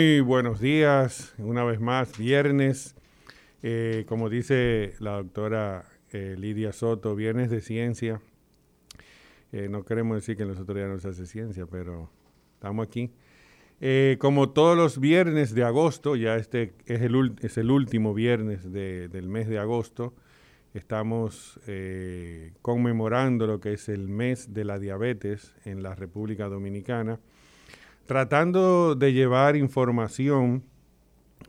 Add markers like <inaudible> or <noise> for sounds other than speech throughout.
Muy buenos días, una vez más, viernes. Eh, como dice la doctora eh, Lidia Soto, viernes de ciencia. Eh, no queremos decir que en los otros días no se hace ciencia, pero estamos aquí. Eh, como todos los viernes de agosto, ya este es el, es el último viernes del mes de agosto, estamos conmemorando lo que es el mes de la diabetes en la República Dominicana, tratando de llevar información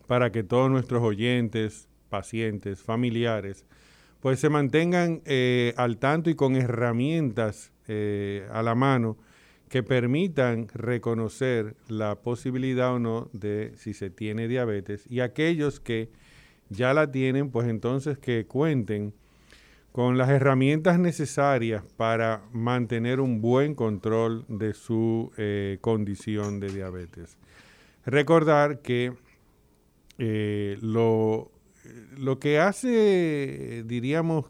para que todos nuestros oyentes, pacientes, familiares, pues se mantengan eh, al tanto y con herramientas eh, a la mano que permitan reconocer la posibilidad o no de si se tiene diabetes y aquellos que ya la tienen, pues entonces que cuenten con las herramientas necesarias para mantener un buen control de su eh, condición de diabetes. Recordar que lo lo que hace, diríamos,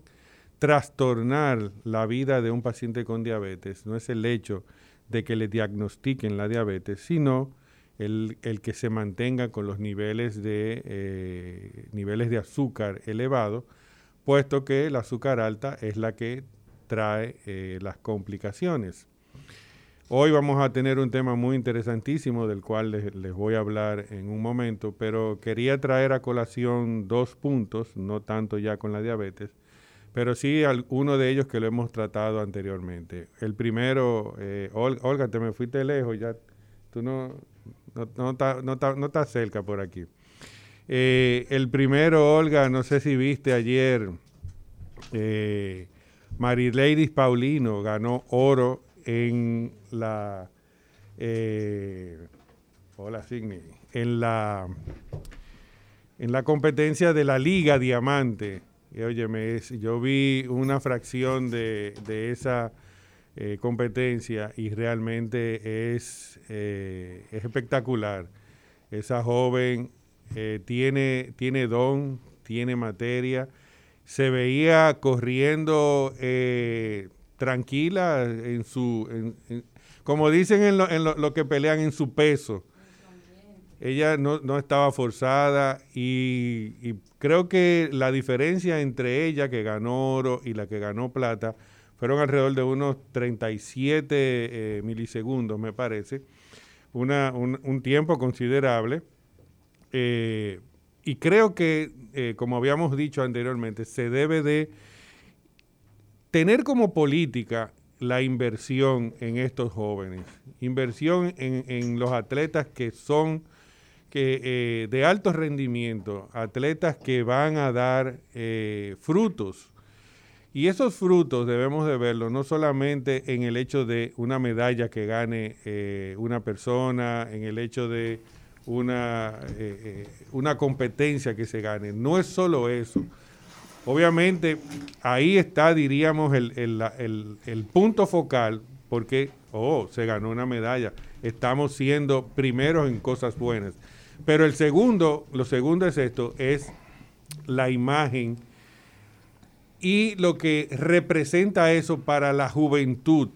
trastornar la vida de un paciente con diabetes no es el hecho de que le diagnostiquen la diabetes, sino el, que se mantenga con los niveles de, eh, niveles de azúcar elevado, puesto que el azúcar alta es la que trae eh, las complicaciones. Hoy vamos a tener un tema muy interesantísimo del cual les, voy a hablar en un momento, pero quería traer a colación dos puntos, no tanto ya con la diabetes, pero sí uno de ellos que lo hemos tratado anteriormente. El primero, eh, Olga, te me fuiste lejos, ya tú no, no, no, estás cerca por aquí. Eh, el primero, Olga, no sé si viste ayer, eh, Paulino ganó oro en la eh, hola en la en la competencia de la Liga Diamante. Y, óyeme, yo vi una fracción de, esa eh, competencia y realmente es, es espectacular. Esa joven tiene, tiene don, tiene materia. Se veía corriendo tranquila en su, como dicen en, lo, que pelean en su peso. Ella no, estaba forzada y, creo que la diferencia entre ella que ganó oro y la que ganó plata fueron alrededor de unos 37 eh, milisegundos, me parece. Una, un, tiempo considerable. Eh, y creo que, eh, como habíamos dicho anteriormente, se debe de tener como política la inversión en estos jóvenes, inversión en, los atletas que son que, eh, de alto rendimiento, atletas que van a dar frutos. Y esos frutos debemos de verlos no solamente en el hecho de una medalla que gane una persona, en el hecho de una, una competencia que se gane, no es solo eso Obviamente, ahí está, diríamos, el, punto focal, porque, oh, se ganó una medalla. Estamos siendo primeros en cosas buenas. Pero el segundo, lo segundo es esto, es la imagen y lo que representa eso para la juventud.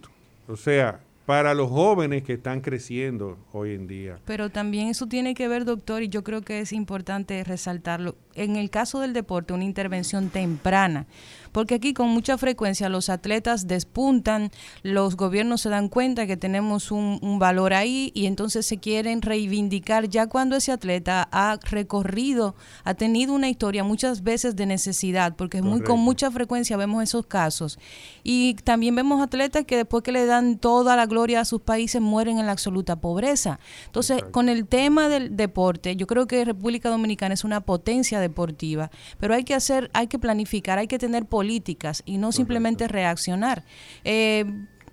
O sea, para los jóvenes que están creciendo hoy en día. Pero también eso tiene que ver, doctor, y yo creo que es importante resaltarlo, en el caso del deporte, una intervención temprana, porque aquí con mucha frecuencia los atletas despuntan, los gobiernos se dan cuenta que tenemos un, valor ahí y entonces se quieren reivindicar ya cuando ese atleta ha recorrido, ha tenido una historia muchas veces de necesidad, porque es muy con mucha frecuencia vemos esos casos. Y también vemos atletas que después que le dan toda la gloria a sus países mueren en la absoluta pobreza. Entonces, con el tema del deporte, yo creo que República Dominicana es una potencia deportiva, pero hay que hacer, hay que planificar, hay que tener políticas y no simplemente reaccionar. Eh,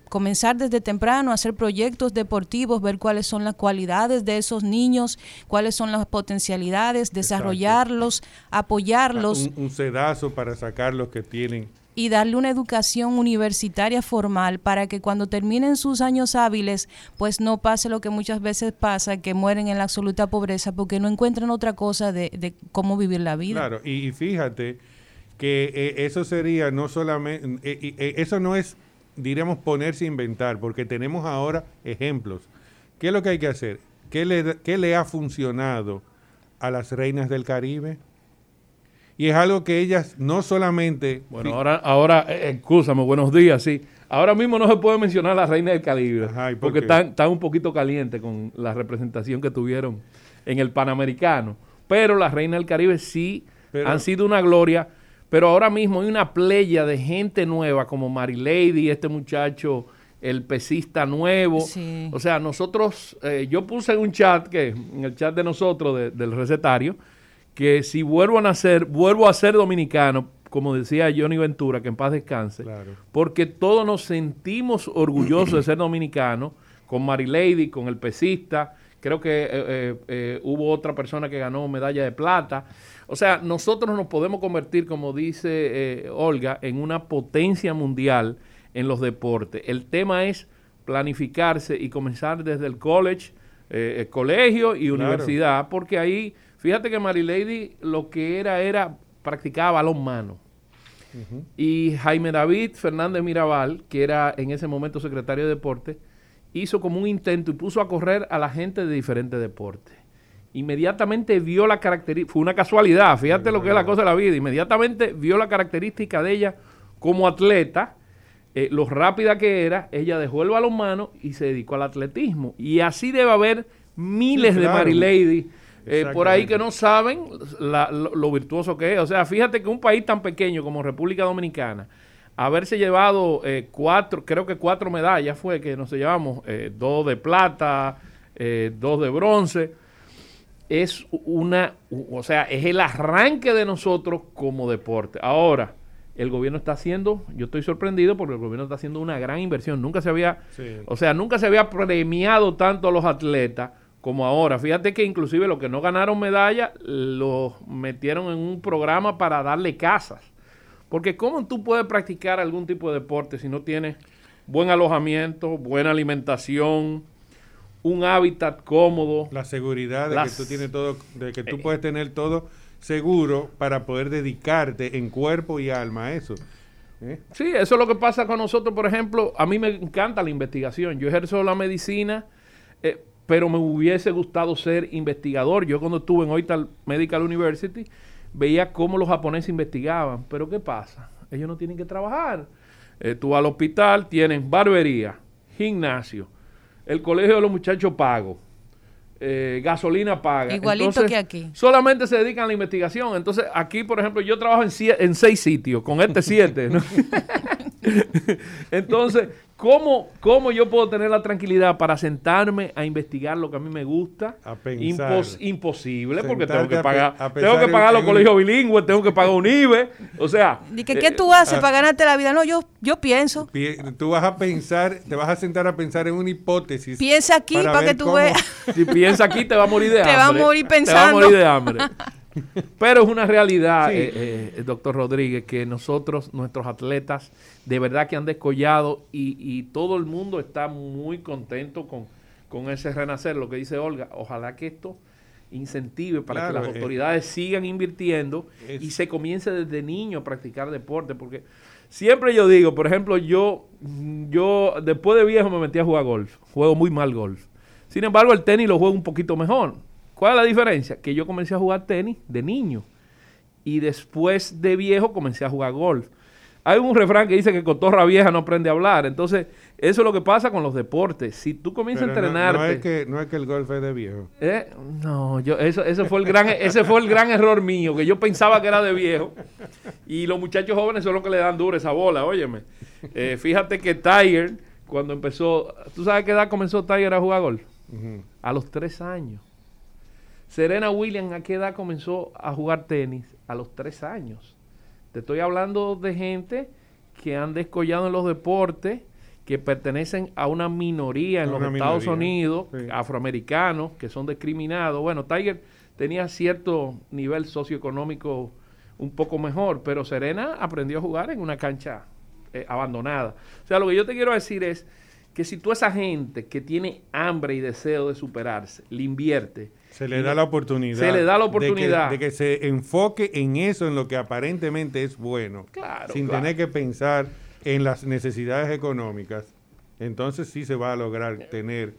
comenzar desde temprano a hacer proyectos deportivos, ver cuáles son las cualidades de esos niños, cuáles son las potencialidades, desarrollarlos, apoyarlos. Un, un, sedazo para sacar los que tienen y darle una educación universitaria formal para que cuando terminen sus años hábiles, pues no pase lo que muchas veces pasa, que mueren en la absoluta pobreza porque no encuentran otra cosa de, cómo vivir la vida. Claro, y, fíjate que eh, eso sería no solamente, eh, eh, eso no es, diríamos, ponerse a inventar, porque tenemos ahora ejemplos. ¿Qué es lo que hay que hacer? ¿Qué le, qué le ha funcionado a las reinas del Caribe? Y es algo que ellas no solamente... Bueno, ahora, ahora eh, buenos días, sí. Ahora mismo no se puede mencionar a la reina del Caribe, porque están, están, un poquito calientes con la representación que tuvieron en el Panamericano. Pero las reinas del Caribe sí han sido una gloria. Pero ahora mismo hay una playa de gente nueva como Mary Lady, este muchacho, el pesista nuevo. O sea, nosotros, eh, yo puse en un chat, que en el chat de nosotros, del recetario, que si vuelvo a nacer, vuelvo a ser dominicano, como decía Johnny Ventura, que en paz descanse, porque todos nos sentimos orgullosos de ser dominicanos, con Mary Lady, con el pesista, creo que eh, eh, eh, hubo otra persona que ganó medalla de plata. O sea, nosotros nos podemos convertir, como dice Olga, en una potencia mundial en los deportes. El tema es planificarse y comenzar desde el college, el colegio y universidad, porque ahí Fíjate que Lady lo que era era practicaba balón Y Jaime David Fernández Mirabal, que era en ese momento secretario de deporte, hizo como un intento y puso a correr a la gente de diferentes deportes. Inmediatamente vio la característica, fue una casualidad, fíjate lo que es la cosa de la vida, inmediatamente vio la característica de ella como atleta, eh, lo rápida que era, ella dejó el balonmano y se dedicó al atletismo. Y así debe haber miles de Mary Lady eh, por ahí que no saben lo, virtuoso que es. O sea, fíjate que un país tan pequeño como República Dominicana, haberse llevado eh, cuatro, creo que cuatro medallas fue que nos llevamos, eh, dos de plata, dos de bronce, es una, o sea, es el arranque de nosotros como deporte. Ahora, el gobierno está haciendo, yo estoy sorprendido porque el gobierno está haciendo una gran inversión. Nunca se había, o sea, nunca se había premiado tanto a los atletas como ahora. Fíjate que inclusive los que no ganaron medalla los metieron en un programa para darle casas. Porque ¿cómo tú puedes practicar algún tipo de deporte si no tienes buen alojamiento, buena alimentación, un hábitat cómodo? La seguridad de que tú tienes todo, de que tú eh, puedes tener todo seguro para poder dedicarte en cuerpo y alma a eso. ¿eh? Sí, eso es lo que pasa con nosotros, por ejemplo, a mí me encanta la investigación. Yo ejerzo la medicina eh, pero me hubiese gustado ser investigador. Yo cuando estuve en Oital Medical University veía cómo los japoneses investigaban, pero ¿qué pasa? Ellos no tienen que trabajar. Eh, tú al hospital tienen barbería, gimnasio, el colegio de los muchachos pago, eh, gasolina paga. Igualito que aquí. Solamente se dedican a la investigación. Entonces, aquí, por ejemplo, yo trabajo en, en seis sitios, con este siete. <laughs> <laughs> Entonces, ¿Cómo, ¿Cómo yo puedo tener la tranquilidad para sentarme a investigar lo que a mí me gusta? A pensar. imposible, porque tengo que pagar, tengo que pagar los colegios bilingües, tengo que pagar un IBE. O sea. ¿Y que, qué tú haces para ganarte la vida? No, yo, yo pienso. Tú vas a pensar, te vas a sentar a pensar en una hipótesis. Piensa aquí para, que tú veas. Si piensa aquí, te va a morir de hambre. <laughs> Te va a morir pensando. Te va a morir de hambre. <laughs> <laughs> Pero es una realidad, eh, eh, doctor Rodríguez, que nosotros, nuestros atletas, de verdad que han descollado y, todo el mundo está muy contento con, con, ese renacer. Lo que dice Olga, ojalá que esto incentive para que las eh, autoridades sigan invirtiendo y se comience desde niño a practicar deporte, porque siempre yo digo, por ejemplo, yo, yo después de viejo me metí a jugar golf, juego muy mal golf. Sin embargo, el tenis lo juego un poquito mejor. ¿Cuál es la diferencia? Que yo comencé a jugar tenis de niño y después de viejo comencé a jugar golf. hay un refrán que dice que cotorra vieja no aprende a hablar. Entonces, eso es lo que pasa con los deportes. Si tú comienzas a entrenarte... No, es que, no es que el golf es de viejo. ¿Eh? No, yo, eso, eso fue el gran, ese fue el gran error mío, que yo pensaba que era de viejo. Y los muchachos jóvenes son los que le dan duro esa bola, óyeme. Eh, fíjate que Tiger, cuando empezó... ¿Tú sabes qué edad comenzó Tiger a jugar golf? A los tres años. Serena Williams, ¿a qué edad comenzó a jugar tenis? A los tres años. Te estoy hablando de gente que han descollado en los deportes, que pertenecen a una minoría en los Estados Unidos, afroamericanos, que son discriminados. Bueno, Tiger tenía cierto nivel socioeconómico un poco mejor, pero Serena aprendió a jugar en una cancha eh, abandonada. O sea, lo que yo te quiero decir es que si tú esa gente que tiene hambre y deseo de superarse, le invierte, se le da la oportunidad. Se le da la oportunidad. De que, se enfoque en eso, en lo que aparentemente es bueno. sin tener que pensar en las necesidades económicas. Entonces sí se va a lograr tener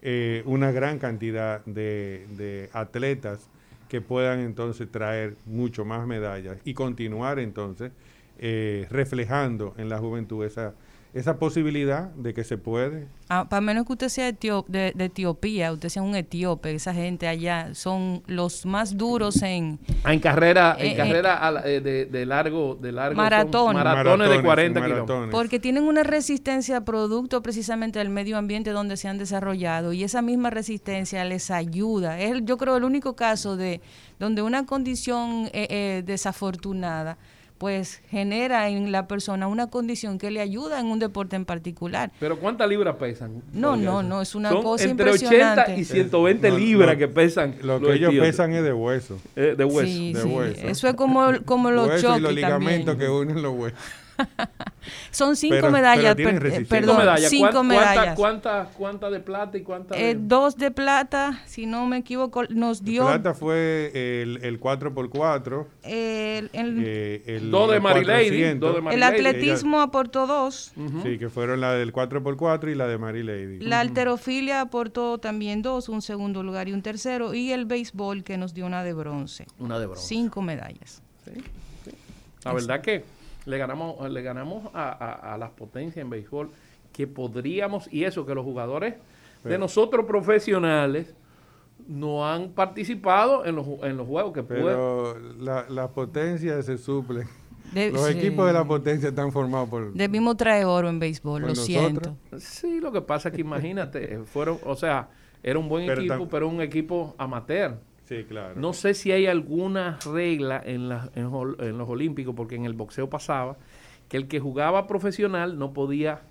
eh, una gran cantidad de, atletas que puedan entonces traer mucho más medallas y continuar entonces eh, reflejando en la juventud esa esa posibilidad de que se puede. Ah, para menos que usted sea de, Etiopía, usted sea un etíope, esa gente allá son los más duros en... Ah, en carrera, en eh, carrera eh, de, largo, de largo maratón. maratones, de 40 kilómetros. Porque tienen una resistencia producto precisamente del medio ambiente donde se han desarrollado y esa misma resistencia les ayuda. Es, yo creo, el único caso de donde una condición eh, desafortunada pues genera en la persona una condición que le ayuda en un deporte en particular. Pero ¿cuántas libras pesan? No, no, no, es una cosa entre 80 y 120 libras que pesan. Lo que ellos pesan es de hueso. Eh, de hueso. Sí, de sí. hueso. Eso es como, como los hueso y los ligamentos que unen los huesos. Son cinco medallas, perdón, cinco medallas. ¿Cuántas de plata y cuántas eh, Dos de plata, si no me equivoco, nos dio... plata fue el, el 4x4. El, el, dos de Marilady. El atletismo aportó dos. Sí, que fueron la del 4x4 y la de Marilady. La alterofilia aportó también dos, un segundo lugar y un tercero. Y el béisbol que nos dio una de bronce. Una de bronce. Cinco medallas. La verdad que le ganamos, le ganamos a, las potencias en béisbol que podríamos, y eso que los jugadores de nosotros profesionales no han participado en los, en los juegos que Pero las potencias se suplen. los equipos de la potencia están formados por... Debimos traer oro en béisbol, lo siento. Sí, lo que pasa es que imagínate, <laughs> fueron, o sea, era un buen equipo, pero un equipo amateur. No sé si hay alguna regla en, en, los Olímpicos, porque en el boxeo pasaba que el que jugaba profesional no podía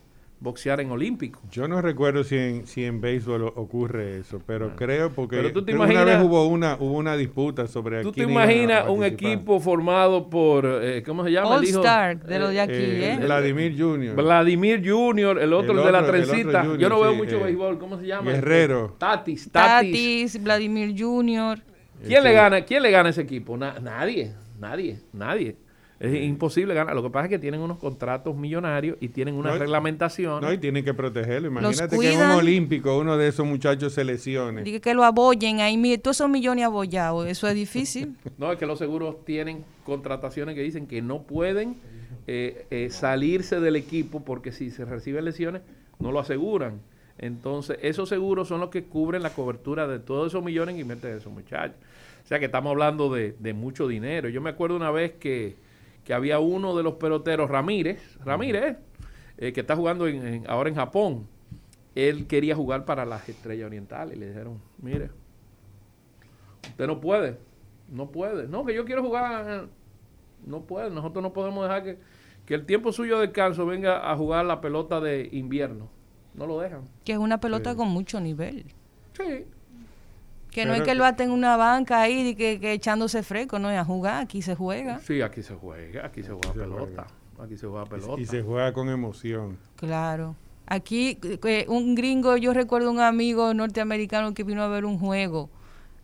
boxear en olímpico. Yo no recuerdo si en, si en béisbol ocurre eso, pero ah. creo porque una vez hubo una, hubo una disputa sobre ¿Tú te imaginas un equipo formado por, eh, ¿cómo se llama? All Star, de los de aquí, ¿eh? ¿eh? Vladimir Junior. Vladimir Junior, el otro, de la trencita. Yo no veo mucho béisbol, ¿cómo se llama? Guerrero. Tatis, Tatis. Tatis, Vladimir Junior. ¿Quién le gana? ¿Quién le gana a ese equipo? nadie, nadie, nadie. Es imposible ganar. Lo que pasa es que tienen unos contratos millonarios y tienen una reglamentación. No, y tienen que protegerlo. Imagínate que en un olímpico uno de esos muchachos se lesione. Dice que lo abollen ahí. Todos esos millones abollados. Eso es difícil. <laughs> no, es que los seguros tienen contrataciones que dicen que no pueden eh, eh, salirse del equipo porque si se reciben lesiones no lo aseguran. Entonces, esos seguros son los que cubren la cobertura de todos esos millones que meten esos muchachos. O sea que estamos hablando de, de mucho dinero. Yo me acuerdo una vez que que había uno de los peloteros, Ramírez, Ramírez, eh, que está jugando ahora en Japón. Él quería jugar para las estrellas orientales y le dijeron, mire, usted no puede, no puede. No, que yo quiero jugar, no puede, nosotros no podemos dejar que, que el tiempo suyo de descanso venga a jugar la pelota de invierno. No lo dejan. Que es una pelota con mucho nivel. Sí, que no hay que lo aten en una banca ahí y que, echándose fresco, no es a jugar, aquí se juega. Sí, aquí se juega, aquí se juega pelota. Aquí se juega pelota. Y, se juega con emoción. Claro. Aquí, un gringo, yo recuerdo un amigo norteamericano que vino a ver un juego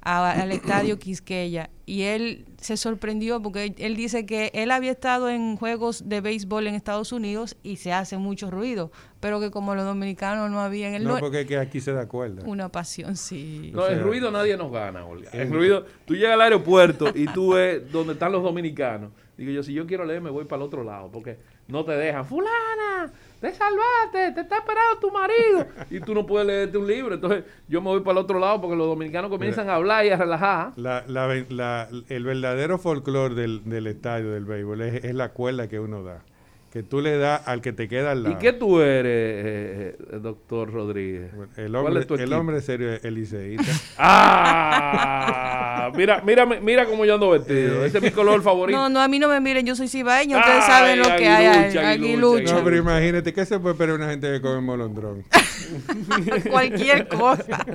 al estadio Quisqueya y él se sorprendió porque él dice que él había estado en juegos de béisbol en Estados Unidos y se hace mucho ruido, pero que como los dominicanos no habían el no porque que aquí se da cuerda una pasión sí no el ruido nadie nos gana Olga. el ruido tú llegas al aeropuerto y tú ves donde están los dominicanos Digo yo, si yo quiero leer, me voy para el otro lado, porque no te dejan. Fulana, te salvaste, te está esperando tu marido. Y tú no puedes leerte un libro. Entonces yo me voy para el otro lado porque los dominicanos comienzan a hablar y a relajar. el verdadero folclore del, del estadio del béisbol es, es la cuerda que uno da que tú le das al que te queda al lado. ¿Y qué tú eres, eh, eh, doctor Rodríguez? el hombre, el hombre serio es Eliseíta. <laughs> ¡Ah! mira, mira, mira cómo yo ando vestido. Ese es mi color favorito. No, no, a mí no me miren, yo soy cibaeño, ustedes saben lo que hay. Aquí lucha. No, pero imagínate, ¿qué se puede esperar una gente que come molondrón? <laughs> Cualquier cosa.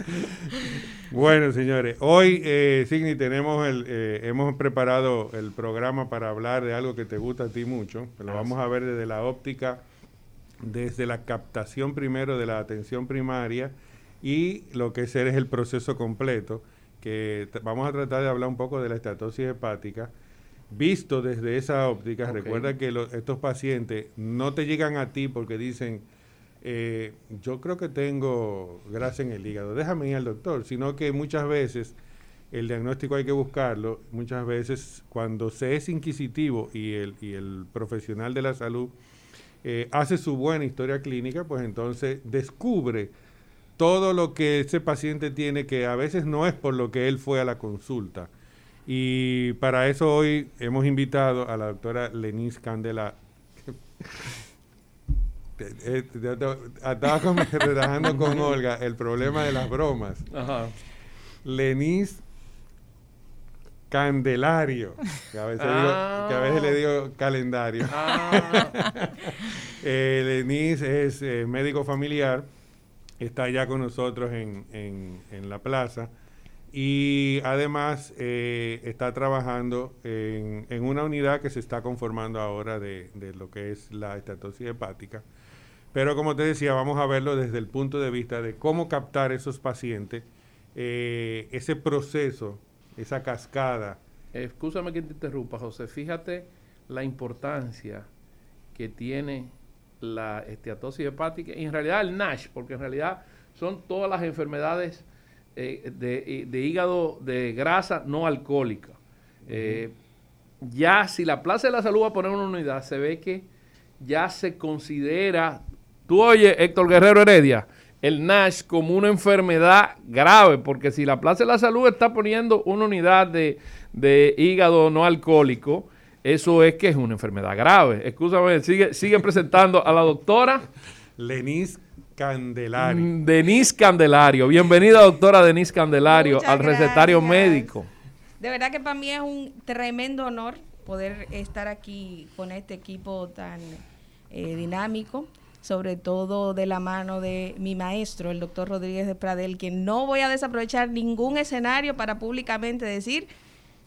<laughs> Bueno, señores, hoy, eh, Signi, tenemos el, eh, hemos preparado el programa para hablar de algo que te gusta a ti mucho. Lo vamos a ver desde la óptica, desde la captación primero de la atención primaria y lo que es, es el proceso completo, que vamos a tratar de hablar un poco de la estatosis hepática. Visto desde esa óptica, recuerda que estos pacientes no te llegan a ti porque dicen, eh, yo creo que tengo grasa en el hígado, déjame ir al doctor, sino que muchas veces el diagnóstico hay que buscarlo, muchas veces cuando se es inquisitivo y el, y el profesional de la salud eh, hace su buena historia clínica, pues entonces descubre todo lo que ese paciente tiene que a veces no es por lo que él fue a la consulta. Y para eso hoy hemos invitado a la doctora Lenis Candela eh, estaba <laughs> relajando con Olga el problema de las bromas. Ajá. Lenis Candelario, que a veces, le digo calendario. Ah. <laughs> eh, Lenis es eh, médico familiar, está ya con nosotros en, en, la plaza y además eh, está trabajando en, en, una unidad que se está conformando ahora de, de lo que es la estatosis hepática pero como te decía, vamos a verlo desde el punto de vista de cómo captar esos pacientes, eh, ese proceso, esa cascada. Escúchame que te interrumpa, José. Fíjate la importancia que tiene la esteatosis hepática y en realidad el NASH, porque en realidad son todas las enfermedades eh, de, hígado de grasa no alcohólica. Eh, ya si la Plaza de la Salud va a poner una unidad, se ve que ya se considera Tú oyes, Héctor Guerrero Heredia, el NASH como una enfermedad grave, porque si la Plaza de la Salud está poniendo una unidad de, hígado no alcohólico, eso es que es una enfermedad grave. Escúchame, sigue, sigue presentando a la doctora. Lenis Candelario. Mm, Denise Candelario. Bienvenida, doctora Denise Candelario, al recetario médico. De verdad que para mí es un tremendo honor poder estar aquí con este equipo tan eh, dinámico sobre todo de la mano de mi maestro, el doctor Rodríguez de Pradel, que no voy a desaprovechar ningún escenario para públicamente decir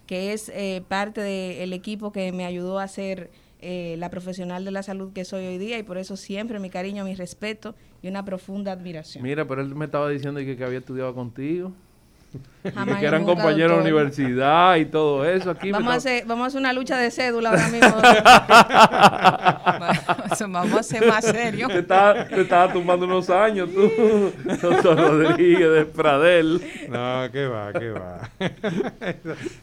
que es eh, parte del equipo que me ayudó a ser eh, la profesional de la salud que soy hoy día y por eso siempre mi cariño, mi respeto y una profunda admiración. Mira, pero él me estaba diciendo que, que había estudiado contigo que eran compañeros de universidad y todo eso. Aquí vamos, a hacer, vamos a hacer una lucha de cédula ahora mismo. <laughs> vamos a ser más serios. Te estaba, tumbando unos años tú, doctor Rodríguez de Pradel. No, qué va, qué va. <laughs>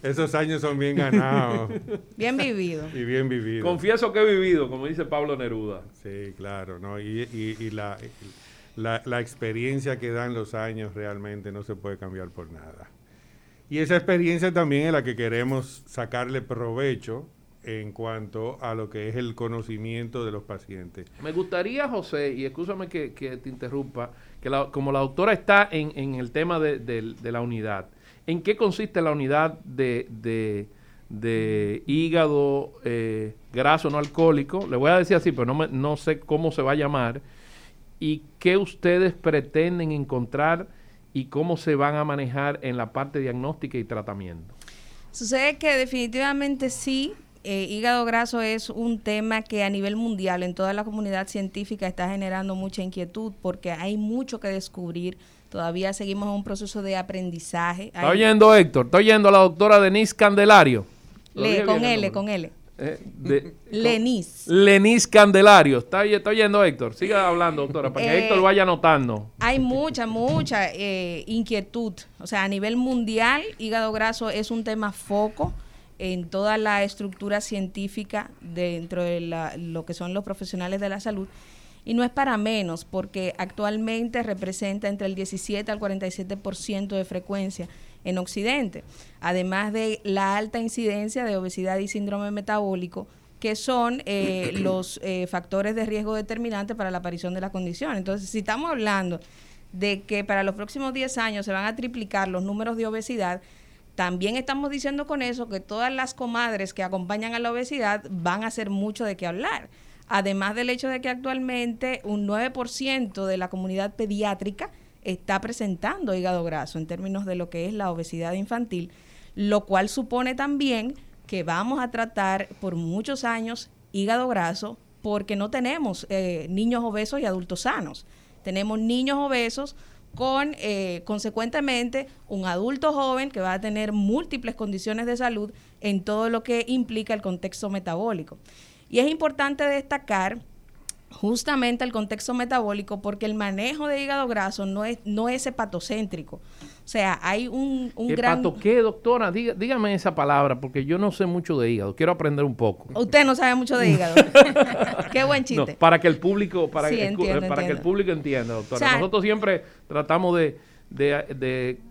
Esos años son bien ganados. Bien vividos. Y bien vividos. Confieso que he vivido, como dice Pablo Neruda. Sí, claro. ¿no? y, y la la, la, experiencia que dan los años realmente no se puede cambiar por nada. Y esa experiencia también es la que queremos sacarle provecho en cuanto a lo que es el conocimiento de los pacientes. Me gustaría, José, y escúchame que, te interrumpa, que como la doctora está en, en el tema de, de, la unidad, ¿en qué consiste la unidad de, de hígado eh, graso no alcohólico? Le voy a decir así, pero no, me, no sé cómo se va a llamar y qué ustedes pretenden encontrar y cómo se van a manejar en la parte diagnóstica y tratamiento. Sucede que definitivamente sí, eh, hígado graso es un tema que a nivel mundial en toda la comunidad científica está generando mucha inquietud porque hay mucho que descubrir. Todavía seguimos en un proceso de aprendizaje. Está oyendo Héctor, está oyendo a la doctora Denise Candelario. Le, con L, con L. Eh, de, Lenis. Lenis Candelario. ¿Está, está oyendo Héctor? Siga hablando, doctora, para que eh, Héctor vaya anotando. Hay mucha, mucha eh, inquietud. O sea, a nivel mundial, hígado graso es un tema foco. en toda la estructura científica dentro de lo que son los profesionales de la salud. Y no es para menos, porque actualmente representa entre el 17 al 47% de frecuencia en Occidente, además de la alta incidencia de obesidad y síndrome metabólico, que son eh, <clears throat> los eh, factores de riesgo determinantes para la aparición de la condición. Entonces, si estamos hablando de que para los próximos 10 años se van a triplicar los números de obesidad, también estamos diciendo con eso que todas las comadres que acompañan a la obesidad van a hacer mucho de qué hablar. Además del hecho de que actualmente un 9% de la comunidad pediátrica está presentando hígado graso en términos de lo que es la obesidad infantil, lo cual supone también que vamos a tratar por muchos años hígado graso porque no tenemos eh, niños obesos y adultos sanos. Tenemos niños obesos con, eh, consecuentemente, un adulto joven que va a tener múltiples condiciones de salud en todo lo que implica el contexto metabólico. Y es importante destacar justamente el contexto metabólico porque el manejo de hígado graso no es, no es hepatocéntrico. O sea, hay un, un gran... qué, doctora? dígame esa palabra porque yo no sé mucho de hígado. Quiero aprender un poco. Usted no sabe mucho de hígado. <laughs> <laughs> qué buen chiste. para que el público, para, para que el público entienda, doctora. Nosotros siempre tratamos de,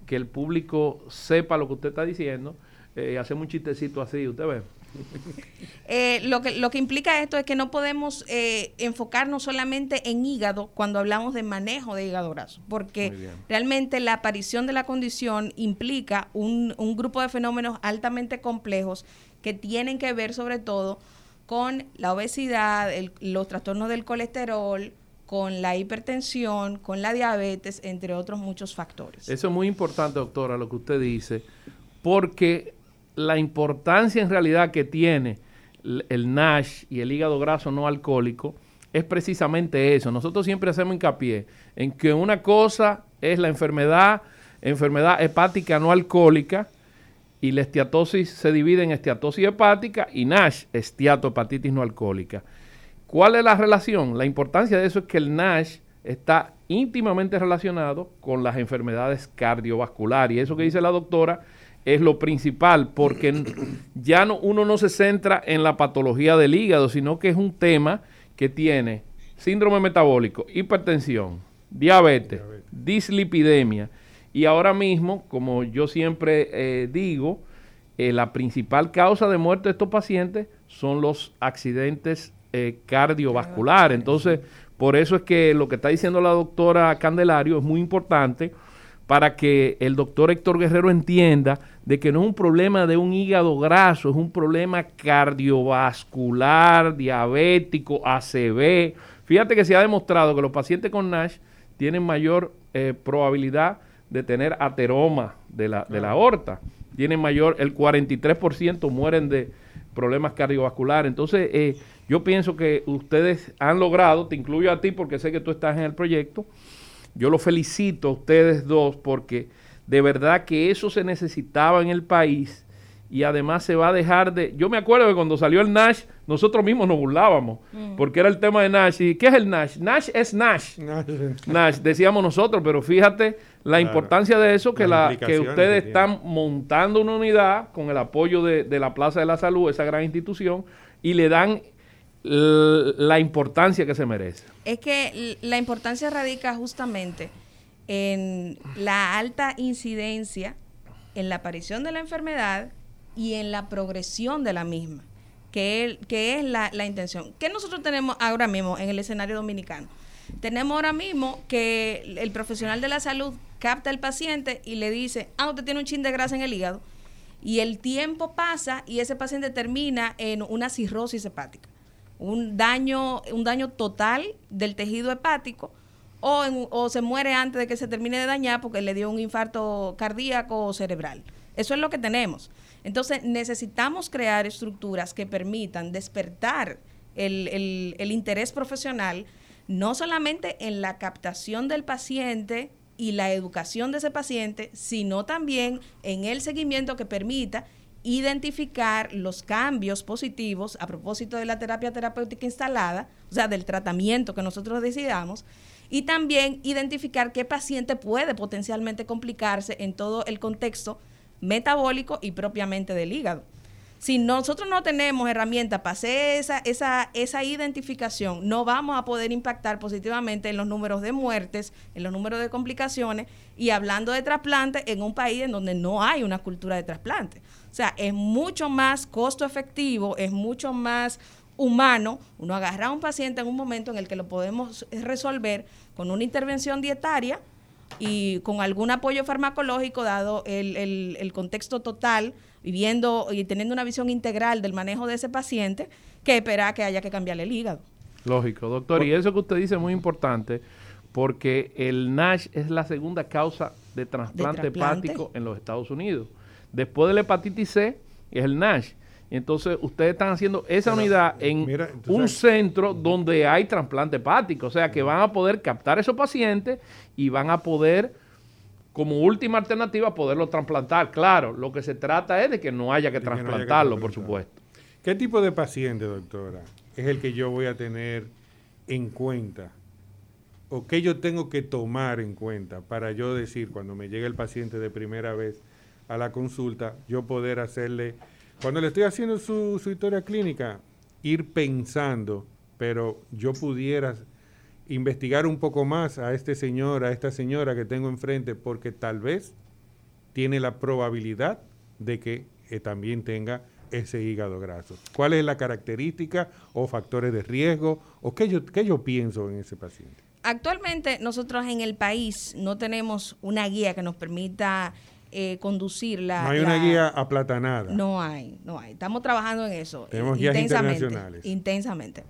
que el público sepa lo que usted está diciendo. Eh, hacemos un chistecito así, usted ve. Eh, lo, que, lo que implica esto es que no podemos eh, enfocarnos solamente en hígado cuando hablamos de manejo de hígado graso, porque realmente la aparición de la condición implica un, un grupo de fenómenos altamente complejos que tienen que ver sobre todo con la obesidad, los trastornos del colesterol, con la hipertensión, con la diabetes, entre otros muchos factores. Eso es muy importante, doctora, lo que usted dice, porque la importancia en realidad que tiene el NASH y el hígado graso no alcohólico es precisamente eso. Nosotros siempre hacemos hincapié en que una cosa es la enfermedad, enfermedad hepática no alcohólica, y la esteatosis se divide en esteatosis hepática y NASH, esteatohepatitis no alcohólica. ¿Cuál es la relación? La importancia de eso es que el NASH está íntimamente relacionado con las enfermedades cardiovasculares. Y eso que dice la doctora es lo principal, porque <clears throat> ya no, uno no se centra en la patología del hígado, sino que es un tema que tiene síndrome metabólico, hipertensión, diabetes, dislipidemia, y ahora mismo, como yo siempre eh, digo, eh, la principal causa de muerte de estos pacientes son los accidentes eh, cardiovasculares. Entonces, por eso es que lo que está diciendo la doctora Candelario es muy importante para que el doctor Héctor Guerrero entienda de que no es un problema de un hígado graso, es un problema cardiovascular, diabético, ACV. Fíjate que se ha demostrado que los pacientes con NASH tienen mayor eh, probabilidad de tener ateroma de la, de la aorta. Tienen mayor, el 43% mueren de problemas cardiovasculares. Entonces, eh, yo pienso que ustedes han logrado, te incluyo a ti porque sé que tú estás en el proyecto, yo lo felicito a ustedes dos porque de verdad que eso se necesitaba en el país y además se va a dejar de... Yo me acuerdo que cuando salió el Nash, nosotros mismos nos burlábamos, mm. porque era el tema de Nash. ¿Y qué es el Nash? Nash es Nash. Nash, decíamos nosotros, pero fíjate la importancia de eso, que, la, que ustedes están montando una unidad con el apoyo de, de la Plaza de la Salud, esa gran institución, y le dan la importancia que se merece. Es que la importancia radica justamente en la alta incidencia en la aparición de la enfermedad y en la progresión de la misma, que, es la, la intención. ¿Qué nosotros tenemos ahora mismo en el escenario dominicano? Tenemos ahora mismo que el profesional de la salud capta al paciente y le dice, ah, usted tiene un chin de grasa en el hígado, y el tiempo pasa y ese paciente termina en una cirrosis hepática un daño, un daño total del tejido hepático o, o se muere antes de que se termine de dañar porque le dio un infarto cardíaco o cerebral. Eso es lo que tenemos. Entonces necesitamos crear estructuras que permitan despertar el, el, el interés profesional no solamente en la captación del paciente y la educación de ese paciente, sino también en el seguimiento que permita identificar los cambios positivos a propósito de la terapia terapéutica instalada, o sea, del tratamiento que nosotros decidamos, y también identificar qué paciente puede potencialmente complicarse en todo el contexto metabólico y propiamente del hígado. Si nosotros no tenemos herramientas para hacer esa, esa, esa identificación, no vamos a poder impactar positivamente en los números de muertes, en los números de complicaciones y hablando de trasplantes en un país en donde no hay una cultura de trasplante. O sea, es mucho más costo efectivo, es mucho más humano uno agarra a un paciente en un momento en el que lo podemos resolver con una intervención dietaria y con algún apoyo farmacológico dado el, el, contexto total, viviendo y teniendo una visión integral del manejo de ese paciente, que espera que haya que cambiarle el hígado. Lógico, doctor. Y eso que usted dice es muy importante porque el NASH es la segunda causa de trasplante, hepático en los Estados Unidos. Después de la hepatitis C es el NASH. Entonces, ustedes están haciendo esa unidad en un centro donde hay trasplante hepático. O sea, que van a poder captar a esos pacientes y van a poder, como última alternativa, poderlo trasplantar. Claro, lo que se trata es de que no haya que, trasplantarlo, por supuesto. ¿Qué tipo de paciente, doctora, es el que yo voy a tener en cuenta? ¿O qué yo tengo que tomar en cuenta para yo decir, cuando me llegue el paciente de primera vez a la consulta, yo poder hacerle cuando le estoy haciendo su, historia clínica, ir pensando, pero yo pudiera investigar un poco más a este señor, a esta señora que tengo enfrente, porque tal vez tiene la probabilidad de que eh, también tenga ese hígado graso. ¿Cuál es la característica o factores de riesgo o qué yo, qué yo pienso en ese paciente? Actualmente nosotros en el país no tenemos una guía que nos permita eh, conducir la... No hay una guía aplatanada. No hay, no hay. Estamos trabajando en eso. Tenemos guías internacionales. Intensamente.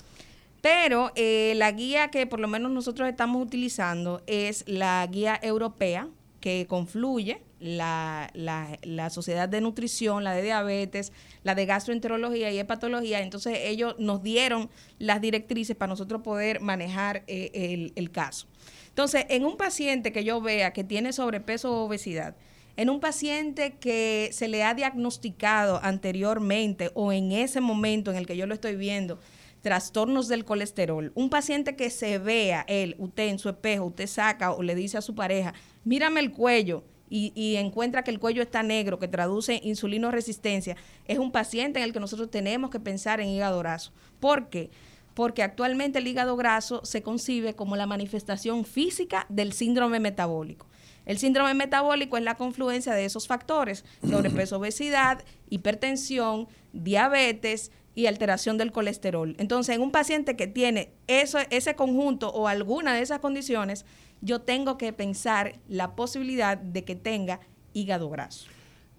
Pero eh, la guía que por lo menos nosotros estamos utilizando es la guía europea que confluye la, la, la, Sociedad de Nutrición, la de Diabetes, la de Gastroenterología y Hepatología. Entonces ellos nos dieron las directrices para nosotros poder manejar eh, el, el caso. Entonces, en un paciente que yo vea que tiene sobrepeso o obesidad, en un paciente que se le ha diagnosticado anteriormente o en ese momento en el que yo lo estoy viendo, trastornos del colesterol, un paciente que se vea él, usted en su espejo, usted saca o le dice a su pareja, mírame el cuello, y, encuentra que el cuello está negro, que traduce insulinoresistencia, es un paciente en el que nosotros tenemos que pensar en hígado graso. ¿Por qué? Porque actualmente el hígado graso se concibe como la manifestación física del síndrome metabólico. El síndrome metabólico es la confluencia de esos factores, sobrepeso, <clears throat> obesidad, hipertensión, diabetes y alteración del colesterol. Entonces, en un paciente que tiene eso, ese conjunto o alguna de esas condiciones, yo tengo que pensar la posibilidad de que tenga hígado graso.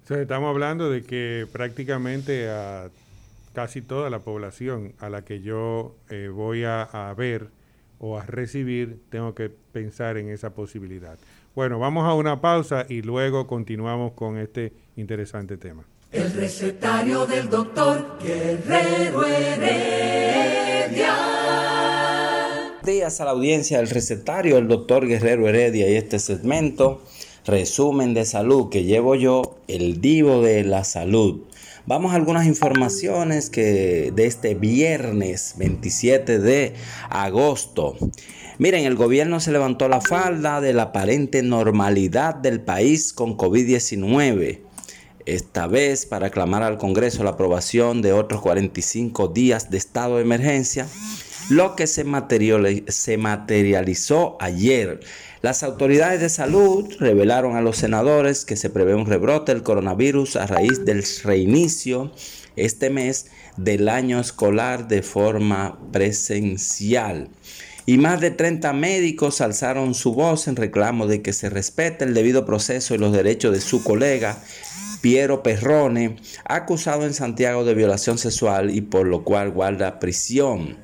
estamos hablando de que prácticamente a casi toda la población a la que yo eh, voy a ver o a recibir, tengo que pensar en esa posibilidad. Bueno, vamos a una pausa y luego continuamos con este interesante tema. El recetario del doctor Guerrero Heredia. Días a la audiencia del recetario del doctor Guerrero Heredia y este segmento, resumen de salud que llevo yo, el divo de la salud. Vamos a algunas informaciones que de este viernes 27 de agosto. Miren, el gobierno se levantó la falda de la aparente normalidad del país con COVID-19. Esta vez para aclamar al Congreso la aprobación de otros 45 días de estado de emergencia, lo que se, materializó ayer. Las autoridades de salud revelaron a los senadores que se prevé un rebrote del coronavirus a raíz del reinicio este mes del año escolar de forma presencial y más de 30 médicos alzaron su voz en reclamo de que se respete el debido proceso y los derechos de su colega Piero Perrone, acusado en Santiago de violación sexual y por lo cual guarda prisión.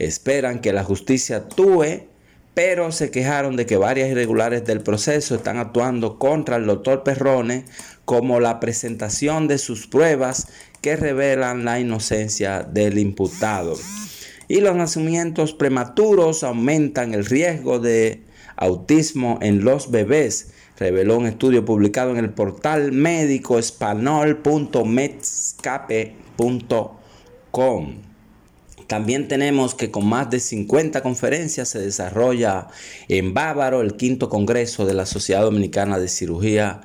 Esperan que la justicia actúe, pero se quejaron de que varias irregulares del proceso están actuando contra el doctor Perrone, como la presentación de sus pruebas que revelan la inocencia del imputado y los nacimientos prematuros aumentan el riesgo de autismo en los bebés, reveló un estudio publicado en el portal médico español.medscape.com. También tenemos que con más de 50 conferencias se desarrolla en Bávaro el quinto congreso de la Sociedad Dominicana de Cirugía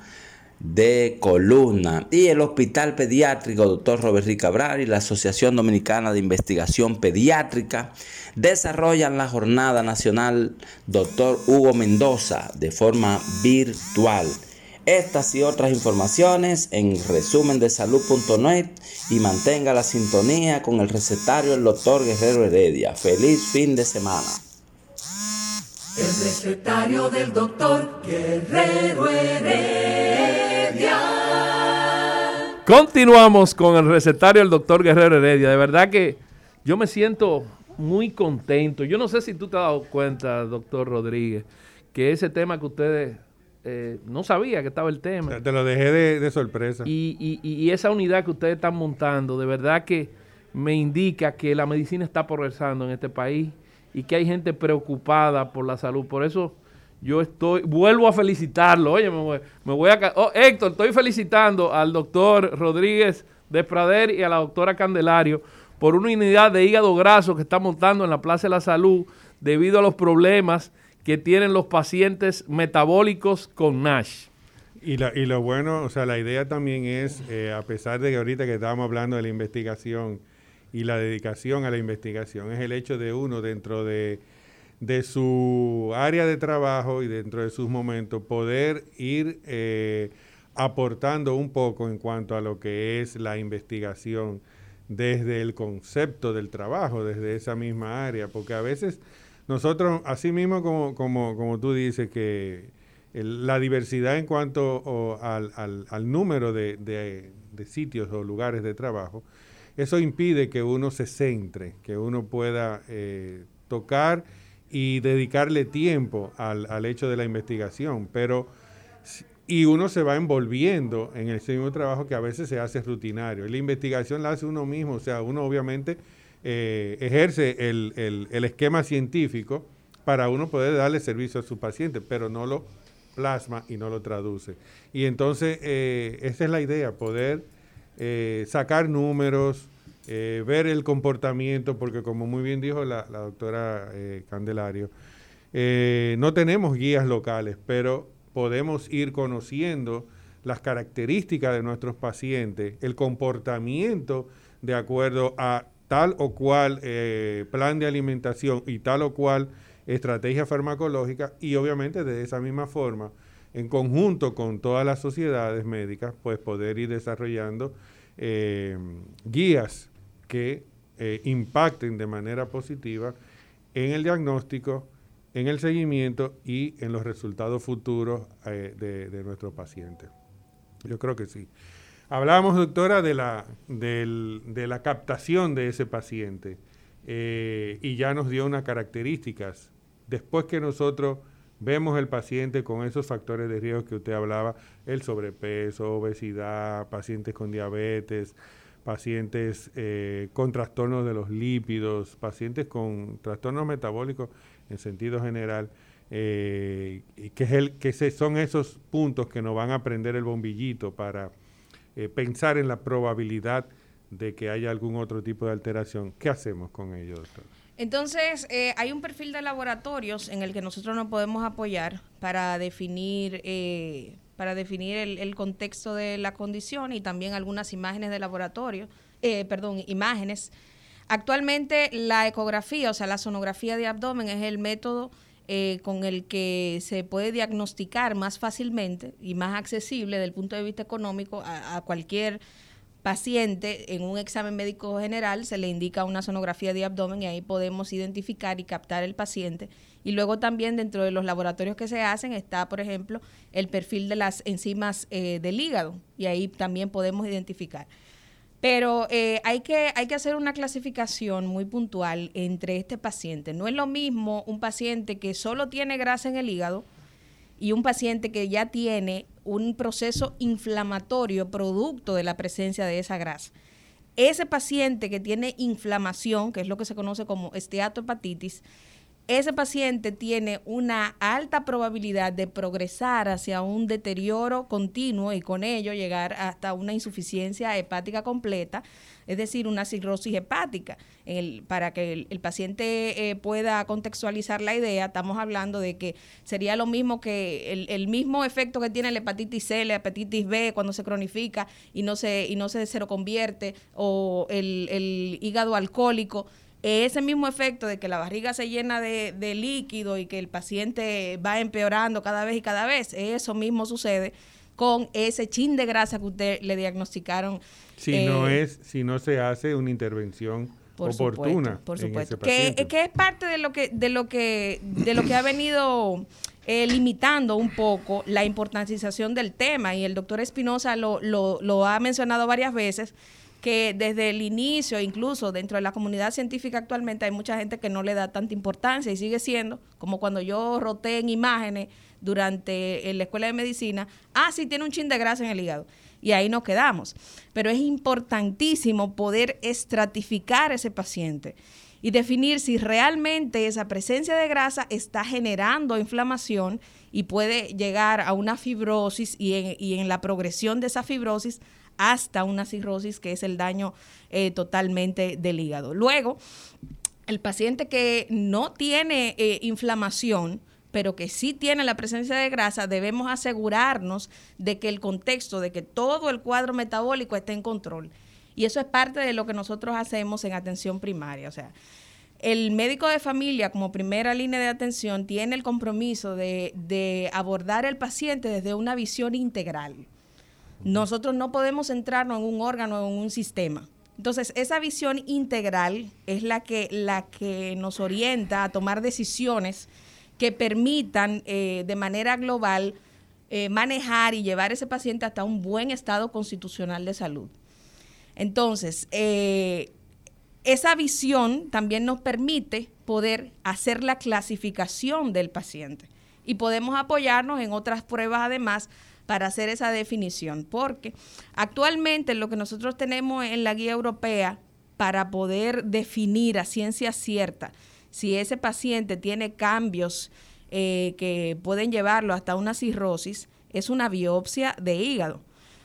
de columna. Y el Hospital Pediátrico Dr. Robert Ricabral y la Asociación Dominicana de Investigación Pediátrica desarrollan la Jornada Nacional Dr. Hugo Mendoza de forma virtual. Estas y otras informaciones en resumen de salud.net y mantenga la sintonía con el recetario del doctor Guerrero Heredia. Feliz fin de semana. El recetario del doctor Guerrero Heredia. Continuamos con el recetario del doctor Guerrero Heredia. De verdad que yo me siento muy contento. Yo no sé si tú te has dado cuenta, doctor Rodríguez, que ese tema que ustedes eh, no sabía que estaba el tema. Te lo dejé de, sorpresa. Y, esa unidad que ustedes están montando, de verdad que me indica que la medicina está progresando en este país y que hay gente preocupada por la salud. Por eso yo estoy, vuelvo a felicitarlo. Oye, me voy, a... Oh, Héctor, estoy felicitando al doctor Rodríguez de Prader y a la doctora Candelario por una unidad de hígado graso que está montando en la Plaza de la Salud debido a los problemas que tienen los pacientes metabólicos con NASH. Y, y lo bueno, o sea, la idea también es, eh, a pesar de que ahorita que estábamos hablando de la investigación y la dedicación a la investigación, es el hecho de uno dentro de, su área de trabajo y dentro de sus momentos poder ir eh, aportando un poco en cuanto a lo que es la investigación desde el concepto del trabajo, desde esa misma área, porque a veces nosotros, así mismo como, como, como tú dices, que la diversidad en cuanto al, al, número de, de, sitios o lugares de trabajo, eso impide que uno se centre, que uno pueda eh, tocar y dedicarle tiempo al, al, hecho de la investigación, pero y uno se va envolviendo en ese mismo trabajo que a veces se hace rutinario. La investigación la hace uno mismo, o sea, uno obviamente eh, ejerce el, esquema científico para uno poder darle servicio a su paciente, pero no lo plasma y no lo traduce. Y entonces eh, esa es la idea, poder eh, sacar números, ver el comportamiento, porque como muy bien dijo la, doctora Candelario, no tenemos guías locales, pero podemos ir conociendo las características de nuestros pacientes, el comportamiento de acuerdo a tal o cual eh, plan de alimentación y tal o cual estrategia farmacológica y obviamente de esa misma forma, en conjunto con todas las sociedades médicas, pues poder ir desarrollando eh, guías que eh, impacten de manera positiva en el diagnóstico, en el seguimiento y en los resultados futuros de, de nuestros pacientes. Yo creo que sí. Hablábamos, doctora, de la, de la captación de ese paciente eh, y ya nos dio unas características. Después que nosotros vemos el paciente con esos factores de riesgo que usted hablaba, el sobrepeso, obesidad, pacientes con diabetes, pacientes eh, con trastornos de los lípidos, pacientes con trastornos metabólicos en sentido general, eh, que, es el, que son esos puntos que nos van a prender el bombillito para eh, pensar en la probabilidad de que haya algún otro tipo de alteración. ¿Qué hacemos con ello, doctor? Entonces, eh, hay un perfil de laboratorios en el que nosotros nos podemos apoyar para definir, eh, para definir el, contexto de la condición y también algunas imágenes de laboratorio, perdón, imágenes. Actualmente la ecografía, o sea, la sonografía de abdomen es el método eh, con el que se puede diagnosticar más fácilmente y más accesible desde el punto de vista económico a, cualquier paciente en un examen médico general se le indica una sonografía de abdomen y ahí podemos identificar y captar el paciente. Y luego también dentro de los laboratorios que se hacen está, por ejemplo, el perfil de las enzimas eh, del hígado y ahí también podemos identificar. Pero eh, hay, que, hay que hacer una clasificación muy puntual entre este paciente. No es lo mismo un paciente que solo tiene grasa en el hígado y un paciente que ya tiene un proceso inflamatorio producto de la presencia de esa grasa. Ese paciente que tiene inflamación, que es lo que se conoce como esteatohepatitis, ese paciente tiene una alta probabilidad de progresar hacia un deterioro continuo y con ello llegar hasta una insuficiencia hepática completa, es decir, una cirrosis hepática. para que el, paciente eh, pueda contextualizar la idea, estamos hablando de que sería lo mismo que el, mismo efecto que tiene la hepatitis C, la hepatitis B cuando se cronifica y no se, y no se convierte o el, el hígado alcohólico ese mismo efecto de que la barriga se llena de, líquido y que el paciente va empeorando cada vez y cada vez, eso mismo sucede con ese chin de grasa que usted le diagnosticaron. Si no eh, es, si no se hace una intervención oportuna. por supuesto. que, es parte de lo que, de lo que, de lo que ha venido eh, limitando un poco la importancización del tema. Y el doctor Espinosa lo, lo, lo ha mencionado varias veces que desde el inicio, incluso dentro de la comunidad científica actualmente, hay mucha gente que no le da tanta importancia y sigue siendo, como cuando yo roté en imágenes durante en la escuela de medicina, ah, sí, tiene un chin de grasa en el hígado. Y ahí nos quedamos. Pero es importantísimo poder estratificar ese paciente y definir si realmente esa presencia de grasa está generando inflamación y puede llegar a una fibrosis y en, y en la progresión de esa fibrosis hasta una cirrosis, que es el daño eh, totalmente del hígado. Luego, el paciente que no tiene eh, inflamación, pero que sí tiene la presencia de grasa, debemos asegurarnos de que el contexto, de que todo el cuadro metabólico esté en control. Y eso es parte de lo que nosotros hacemos en atención primaria. O sea, el médico de familia como primera línea de atención tiene el compromiso de, de abordar al paciente desde una visión integral. Nosotros no podemos centrarnos en un órgano o en un sistema. Entonces, esa visión integral es la que, la que nos orienta a tomar decisiones que permitan eh, de manera global eh, manejar y llevar ese paciente hasta un buen estado constitucional de salud. Entonces, eh, esa visión también nos permite poder hacer la clasificación del paciente y podemos apoyarnos en otras pruebas además para hacer esa definición, porque actualmente lo que nosotros tenemos en la guía europea para poder definir a ciencia cierta si ese paciente tiene cambios eh, que pueden llevarlo hasta una cirrosis, es una biopsia de hígado.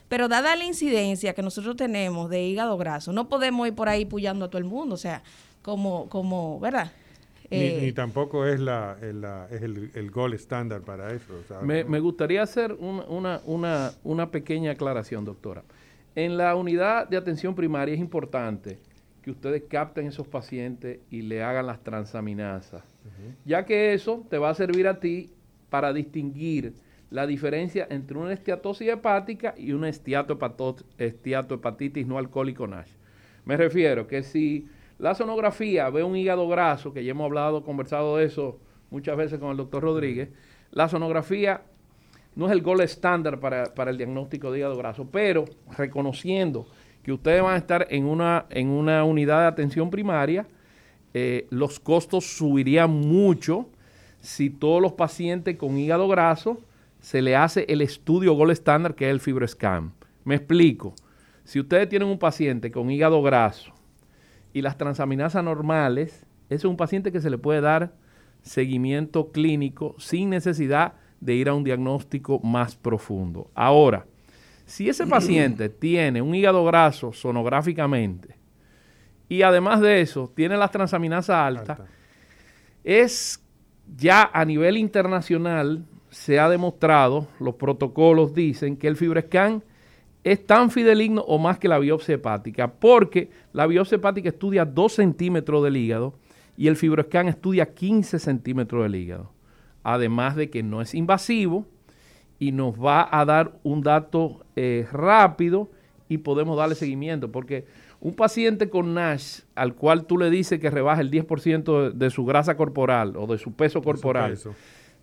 Pero dada la incidencia que nosotros tenemos de hígado graso, no podemos ir por ahí puyando a todo el mundo, o sea, como, como, ¿verdad? Ni, eh, tampoco es, la, es el, el gol estándar para eso. me, me, gustaría hacer una, una, una, pequeña aclaración, doctora. En la unidad de atención primaria es importante que ustedes capten esos pacientes y le hagan las transaminasas, ya que eso te va a servir a ti para distinguir la diferencia entre una esteatosis hepática y una esteatohepatitis no alcohólico NASH. Me refiero que si la sonografía ve un hígado graso, que ya hemos hablado, conversado de eso muchas veces con el doctor Rodríguez. La sonografía no es el gol estándar para, el diagnóstico de hígado graso, pero reconociendo que ustedes van a estar en una, en una unidad de atención primaria, eh, los costos subirían mucho si todos los pacientes con hígado graso se le hace el estudio gol estándar que es el fibroscan. Me explico. Si ustedes tienen un paciente con hígado graso y las transaminasas normales, es un paciente que se le puede dar seguimiento clínico sin necesidad de ir a un diagnóstico más profundo. Ahora, si ese <clears throat> paciente tiene un hígado graso sonográficamente y además de eso tiene las transaminasas altas, es ya a nivel internacional se ha demostrado, los protocolos dicen que el FibroScan es tan fideligno o más que la biopsia hepática, porque la biopsia hepática estudia 2 centímetros del hígado y el fibroscan estudia 15 centímetros del hígado. Además de que no es invasivo y nos va a dar un dato eh, rápido y podemos darle seguimiento, porque un paciente con NASH al cual tú le dices que rebaja el 10% de, su grasa corporal o de su peso corporal,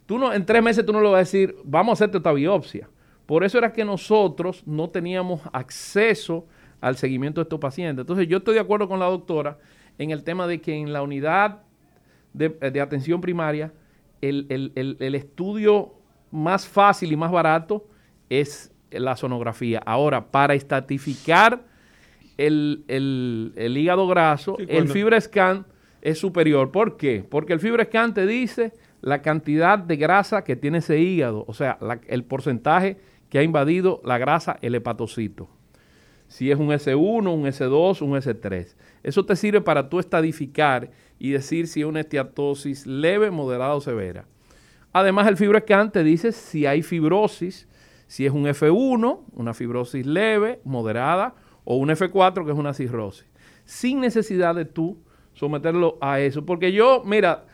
Tú no, en tres meses tú no le vas a decir, vamos a hacerte esta biopsia por eso era que nosotros no teníamos acceso al seguimiento de estos pacientes. Entonces yo estoy de acuerdo con la doctora en el tema de que en la unidad de, atención primaria el, estudio más fácil y más barato es la sonografía. Ahora, para estatificar el, hígado graso, el FibreScan es superior. ¿Por qué? Porque el FibroScan te dice la cantidad de grasa que tiene ese hígado, o sea, el porcentaje que ha invadido la grasa, el hepatocito. Si es un S1, un S2, un S3. Eso te sirve para tú estadificar y decir si es una esteatosis leve, moderada o severa. Además, el FibroScan te dice si hay fibrosis, si es un F1, una fibrosis leve, moderada, o un F4, que es una cirrosis. Sin necesidad de tú someterlo a eso. Porque yo, mira,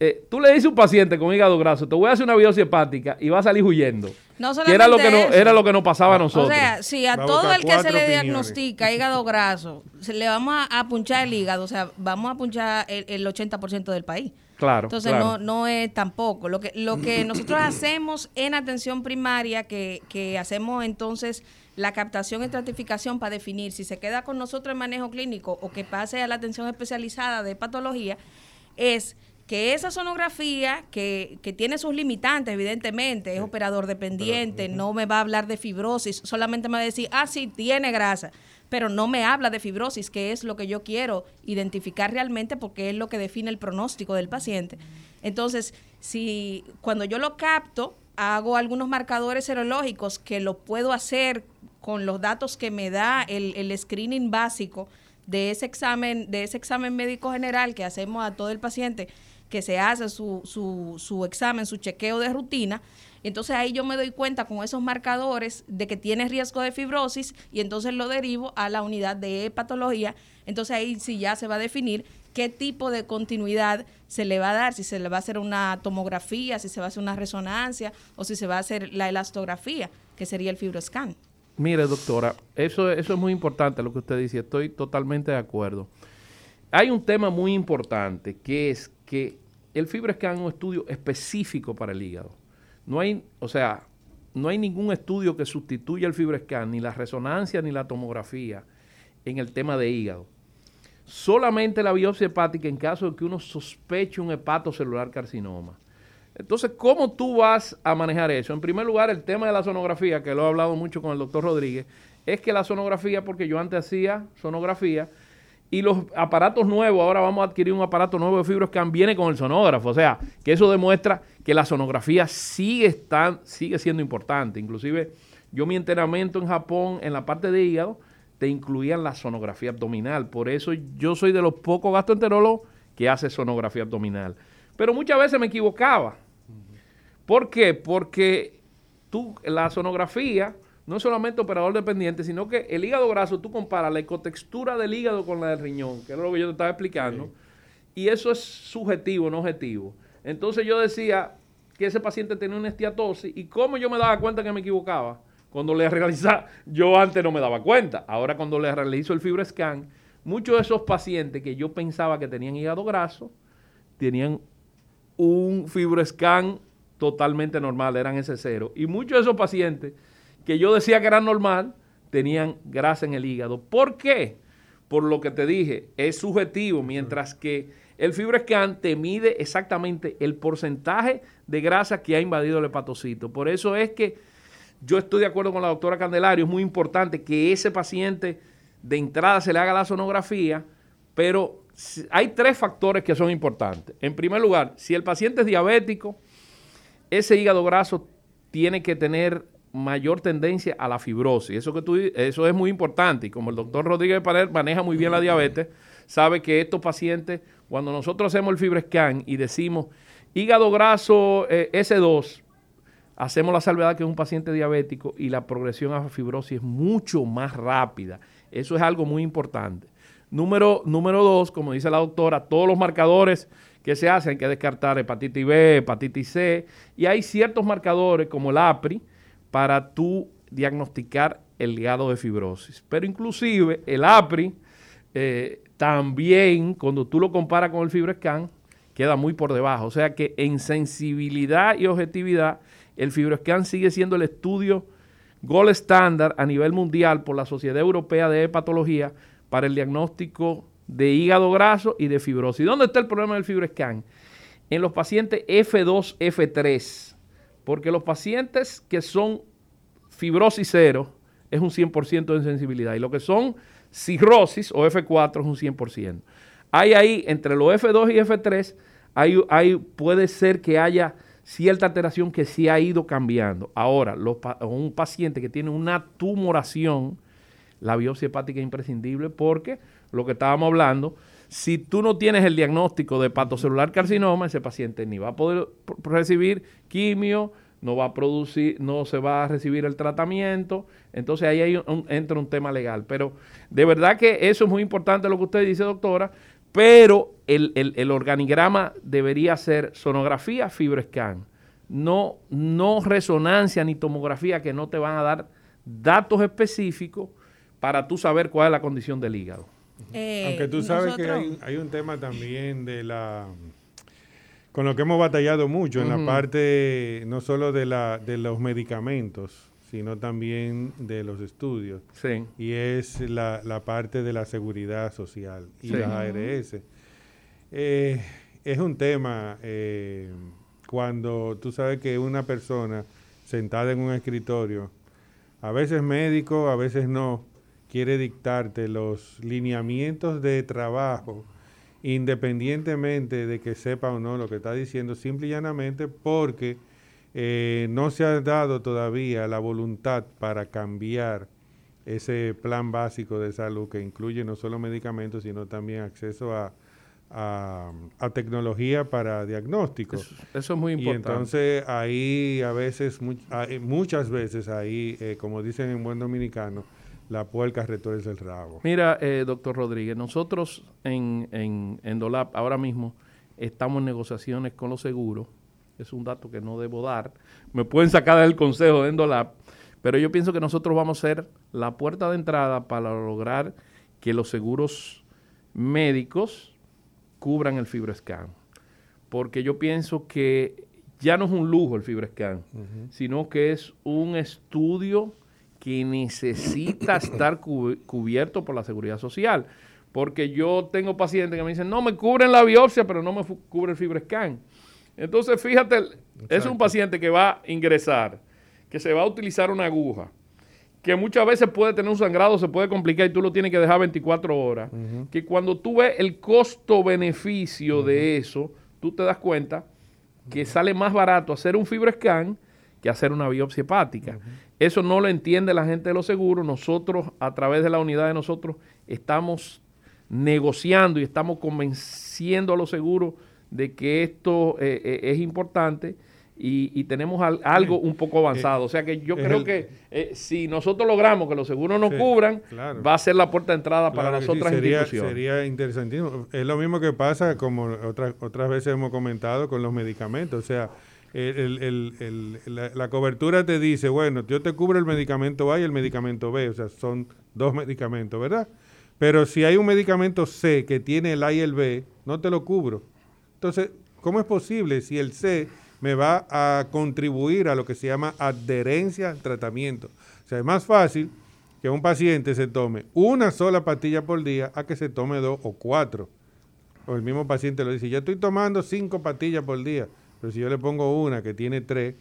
eh, tú le dices a un paciente con hígado graso, te voy a hacer una biopsia hepática y va a salir huyendo. No que era lo que no, era lo que nos pasaba a nosotros. O sea, si a todo el que se le diagnostica hígado graso, se le vamos a, punchar el hígado, o sea, vamos a punchar el, 80% del país. Claro. Entonces No, no es tampoco. Lo que, lo que <coughs> nosotros hacemos en atención primaria, que, que hacemos entonces la captación y estratificación para definir si se queda con nosotros en manejo clínico o que pase a la atención especializada de patología, es que esa sonografía, que, que, tiene sus limitantes, evidentemente, es operador dependiente, no me va a hablar de fibrosis, solamente me va a decir, ah, sí, tiene grasa, pero no me habla de fibrosis, que es lo que yo quiero identificar realmente porque es lo que define el pronóstico del paciente. Entonces, si cuando yo lo capto, hago algunos marcadores serológicos que lo puedo hacer con los datos que me da el, el screening básico de ese examen, de ese examen médico general que hacemos a todo el paciente que se hace su, su, su examen, su chequeo de rutina. Entonces ahí yo me doy cuenta con esos marcadores de que tiene riesgo de fibrosis y entonces lo derivo a la unidad de patología. Entonces ahí sí ya se va a definir qué tipo de continuidad se le va a dar, si se le va a hacer una tomografía, si se va a hacer una resonancia o si se va a hacer la elastografía, que sería el fibroscan. Mire, doctora, eso, eso es muy importante lo que usted dice, estoy totalmente de acuerdo. Hay un tema muy importante que es que el FibroScan es un estudio específico para el hígado. No hay, o sea, no hay ningún estudio que sustituya el FibroScan, ni la resonancia ni la tomografía en el tema de hígado. Solamente la biopsia hepática en caso de que uno sospeche un hepatocelular carcinoma. Entonces, ¿cómo tú vas a manejar eso? En primer lugar, el tema de la sonografía, que lo he hablado mucho con el doctor Rodríguez, es que la sonografía, porque yo antes hacía sonografía, y los aparatos nuevos, ahora vamos a adquirir un aparato nuevo de FibroScan, viene con el sonógrafo. O sea, que eso demuestra que la sonografía sigue, sigue siendo importante. Inclusive, yo mi entrenamiento en Japón, en la parte de hígado, te incluían la sonografía abdominal. Por eso yo soy de los pocos gastroenterólogos que hace sonografía abdominal. Pero muchas veces me equivocaba. ¿Por qué? Porque tú, la sonografía no solamente operador dependiente, sino que el hígado graso, tú comparas la ecotextura del hígado con la del riñón, que es lo que yo te estaba explicando, y eso es subjetivo, no objetivo. Entonces yo decía que ese paciente tenía una estiatosis, y cómo yo me daba cuenta que me equivocaba, cuando le realizaba, yo antes no me daba cuenta, ahora cuando le realizo el fibroscan, muchos de esos pacientes que yo pensaba que tenían hígado graso, tenían un fibroscan totalmente normal, eran ese cero. Y muchos de esos pacientes que yo decía que era normal, tenían grasa en el hígado. ¿Por qué? Por lo que te dije, es subjetivo, mientras que el FibroScan te mide exactamente el porcentaje de grasa que ha invadido el hepatocito. Por eso es que yo estoy de acuerdo con la doctora Candelario, es muy importante que ese paciente de entrada se le haga la sonografía, pero hay tres factores que son importantes. En primer lugar, si el paciente es diabético, ese hígado graso tiene que tener mayor tendencia a la fibrosis. Eso, que tú, eso es muy importante y como el doctor Rodríguez Paler maneja muy bien la diabetes, sabe que estos pacientes, cuando nosotros hacemos el FibroScan y decimos hígado graso eh, S2, hacemos la salvedad que es un paciente diabético y la progresión a fibrosis es mucho más rápida. Eso es algo muy importante. Número, número dos, como dice la doctora, todos los marcadores que se hacen, hay que descartar hepatitis B, hepatitis C, y hay ciertos marcadores como el APRI, para tú diagnosticar el hígado de fibrosis. Pero inclusive el APRI eh, también, cuando tú lo comparas con el FibroScan, queda muy por debajo. O sea que en sensibilidad y objetividad, el FibroScan sigue siendo el estudio gold estándar a nivel mundial por la Sociedad Europea de Hepatología para el diagnóstico de hígado graso y de fibrosis. ¿Dónde está el problema del FibroScan? En los pacientes F2, F3 porque los pacientes que son fibrosis cero es un 100% de sensibilidad y lo que son cirrosis o F4 es un 100%. hay ahí, entre los F2 y F3, hay, hay, puede ser que haya cierta alteración que sí ha ido cambiando. Ahora, un paciente que tiene una tumoración, la biopsia hepática es imprescindible porque lo que estábamos hablando, si tú no tienes el diagnóstico de hepatocelular carcinoma, ese paciente ni va a poder recibir quimio, no va a producir, no se va a recibir el tratamiento. Entonces ahí entra un tema legal. Pero de verdad que eso es muy importante lo que usted dice, doctora, pero el, organigrama debería ser sonografía, fibroscan, no, no resonancia ni tomografía que no te van a dar datos específicos para tú saber cuál es la condición del hígado. Eh, Aunque tú sabes que hay, un tema también de la con lo que hemos batallado mucho en la parte no solo de, la, de los medicamentos, sino también de los estudios. Sí. Y es la, parte de la seguridad social y las ARS. Eh, es un tema eh, cuando tú sabes que una persona sentada en un escritorio, a veces médico, a veces no, quiere dictarte los lineamientos de trabajo, independientemente de que sepa o no lo que está diciendo, simple y llanamente porque eh, no se ha dado todavía la voluntad para cambiar ese plan básico de salud que incluye no solo medicamentos, sino también acceso a, tecnología para diagnóstico. Eso, es muy importante. Y entonces ahí a veces, muchas veces ahí, eh, como dicen en buen dominicano, la puerca retuerce el rabo. Mira, eh, doctor Rodríguez, nosotros en, en, en DOLAP ahora mismo estamos en negociaciones con los seguros es un dato que no debo dar. Me pueden sacar del consejo de Endolab, pero yo pienso que nosotros vamos a ser la puerta de entrada para lograr que los seguros médicos cubran el FibroScan. Porque yo pienso que ya no es un lujo el FibroScan, sino que es un estudio que necesita estar cubierto por la seguridad social. Porque yo tengo pacientes que me dicen, no, me cubren la biopsia, pero no me cubre el FibroScan. Entonces, fíjate, es un paciente que va a ingresar, que se va a utilizar una aguja, que muchas veces puede tener un sangrado, se puede complicar y tú lo tienes que dejar 24 horas. Que cuando tú ves el costo-beneficio de eso, tú te das cuenta que sale más barato hacer un fibroscan que hacer una biopsia hepática. Eso no lo entiende la gente de los seguros. Nosotros, a través de la unidad de nosotros, estamos negociando y estamos convenciendo a los seguros de que esto eh, eh, es importante y, tenemos algo un poco avanzado. O sea que yo creo que eh, si nosotros logramos que los seguros nos cubran, va a ser la puerta de entrada para las otras sería, instituciones. Sería interesantísimo. Es lo mismo que pasa, como otras, otras veces hemos comentado, con los medicamentos. O sea, la, cobertura te dice, bueno, yo te cubro el medicamento A y el medicamento B. O sea, son dos medicamentos, ¿verdad? Pero si hay un medicamento C que tiene el A y el B, no te lo cubro. Entonces, ¿cómo es posible si el C me va a contribuir a lo que se llama adherencia al tratamiento? O sea, es más fácil que un paciente se tome una sola pastilla por día a que se tome dos o cuatro. O el mismo paciente lo dice, yo estoy tomando cinco pastillas por día, pero si yo le pongo una que tiene tres,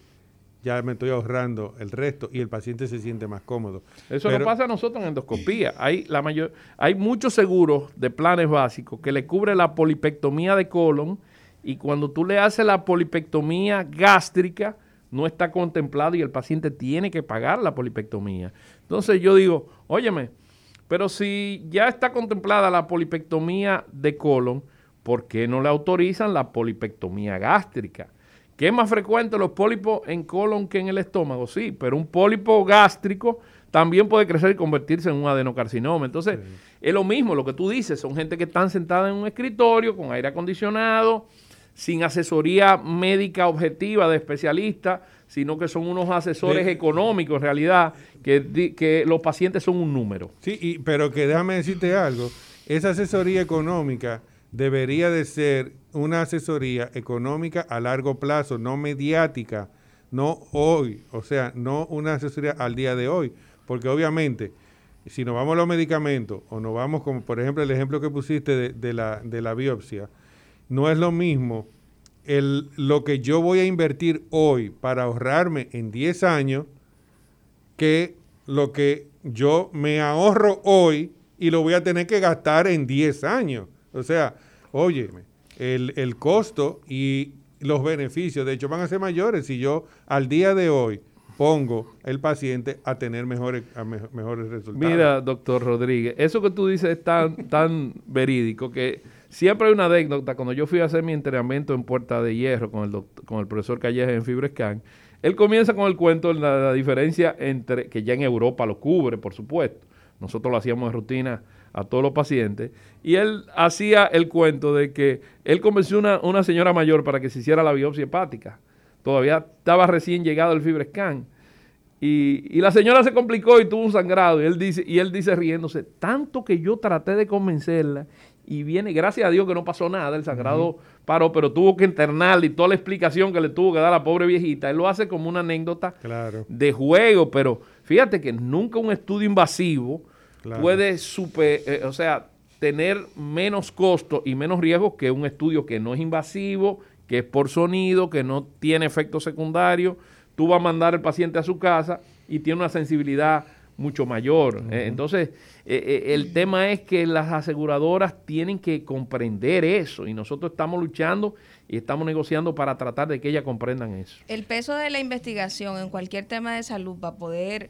ya me estoy ahorrando el resto y el paciente se siente más cómodo. Eso no pasa a nosotros en endoscopía. Hay, la mayor, hay muchos seguros de planes básicos que le cubre la polipectomía de colon y cuando tú le haces la polipectomía gástrica, no está contemplado y el paciente tiene que pagar la polipectomía. Entonces yo digo, óyeme, pero si ya está contemplada la polipectomía de colon, ¿por qué no le autorizan la polipectomía gástrica? ¿Qué es más frecuente los pólipos en colon que en el estómago? Sí, pero un pólipo gástrico también puede crecer y convertirse en un adenocarcinoma. Entonces, es lo mismo lo que tú dices, son gente que están sentada en un escritorio con aire acondicionado, sin asesoría médica objetiva de especialista, sino que son unos asesores económicos en realidad, que, que los pacientes son un número. Sí, pero que déjame decirte algo, esa asesoría económica debería de ser una asesoría económica a largo plazo, no mediática, no hoy, o sea, no una asesoría al día de hoy, porque obviamente si nos vamos a los medicamentos o nos vamos como por ejemplo el ejemplo que pusiste de, la, de la biopsia, no es lo mismo el, lo que yo voy a invertir hoy para ahorrarme en 10 años que lo que yo me ahorro hoy y lo voy a tener que gastar en 10 años. O sea, óyeme, el, el costo y los beneficios, de hecho, van a ser mayores si yo al día de hoy pongo el paciente a tener mejores, mejores resultados. Mira, doctor Rodríguez, eso que tú dices es tan, <laughs> tan verídico que siempre hay una anécdota. Cuando yo fui a hacer mi entrenamiento en Puerta de Hierro con el, con el profesor Calleja en Fibrescan, él comienza con el cuento de la, diferencia entre, que ya en Europa lo cubre, por supuesto. Nosotros lo hacíamos de rutina a todos los pacientes. Y él hacía el cuento de que él convenció a una, señora mayor para que se hiciera la biopsia hepática. Todavía estaba recién llegado el FibreScan. Y, y, la señora se complicó y tuvo un sangrado. Y él dice, y él dice riéndose, tanto que yo traté de convencerla y viene, gracias a Dios que no pasó nada, el sangrado paró, pero tuvo que internarle y toda la explicación que le tuvo que dar a la pobre viejita. Él lo hace como una anécdota de juego, pero fíjate que nunca un estudio invasivo puede super, eh, o sea, tener menos costo y menos riesgo que un estudio que no es invasivo, que es por sonido, que no tiene efectos secundarios. Tú vas a mandar al paciente a su casa y tiene una sensibilidad mucho mayor. Eh, entonces, eh, el tema es que las aseguradoras tienen que comprender eso y nosotros estamos luchando y estamos negociando para tratar de que ellas comprendan eso. El peso de la investigación en cualquier tema de salud para poder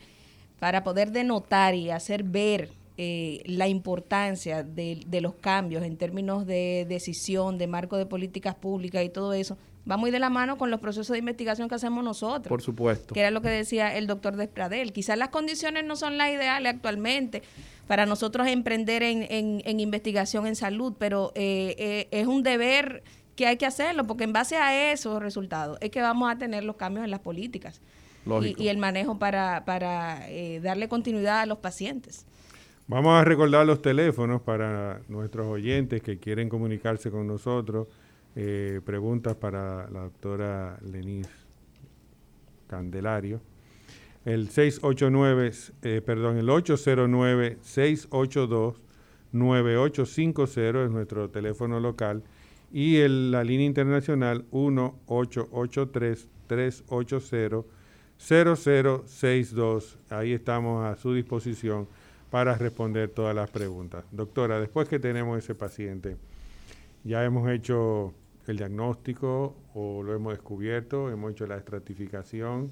para poder denotar y hacer ver eh, la importancia de, los cambios en términos de decisión, de marco de políticas públicas y todo eso, va muy de la mano con los procesos de investigación que hacemos nosotros. Por supuesto. Que era lo que decía el doctor Despradel. Quizás las condiciones no son las ideales actualmente para nosotros emprender en, investigación en salud, pero eh, eh, es un deber que hay que hacerlo, porque en base a esos resultados es que vamos a tener los cambios en las políticas y, el manejo para, para eh, darle continuidad a los pacientes. Vamos a recordar los teléfonos para nuestros oyentes que quieren comunicarse con nosotros. Eh, preguntas para la doctora Lenis Candelario. El 689, eh, perdón, el 809-682-9850 es nuestro teléfono local y el, la línea internacional 1883 380 0062. Ahí estamos a su disposición para responder todas las preguntas. Doctora, después que tenemos ese paciente, ya hemos hecho el diagnóstico o lo hemos descubierto, hemos hecho la estratificación.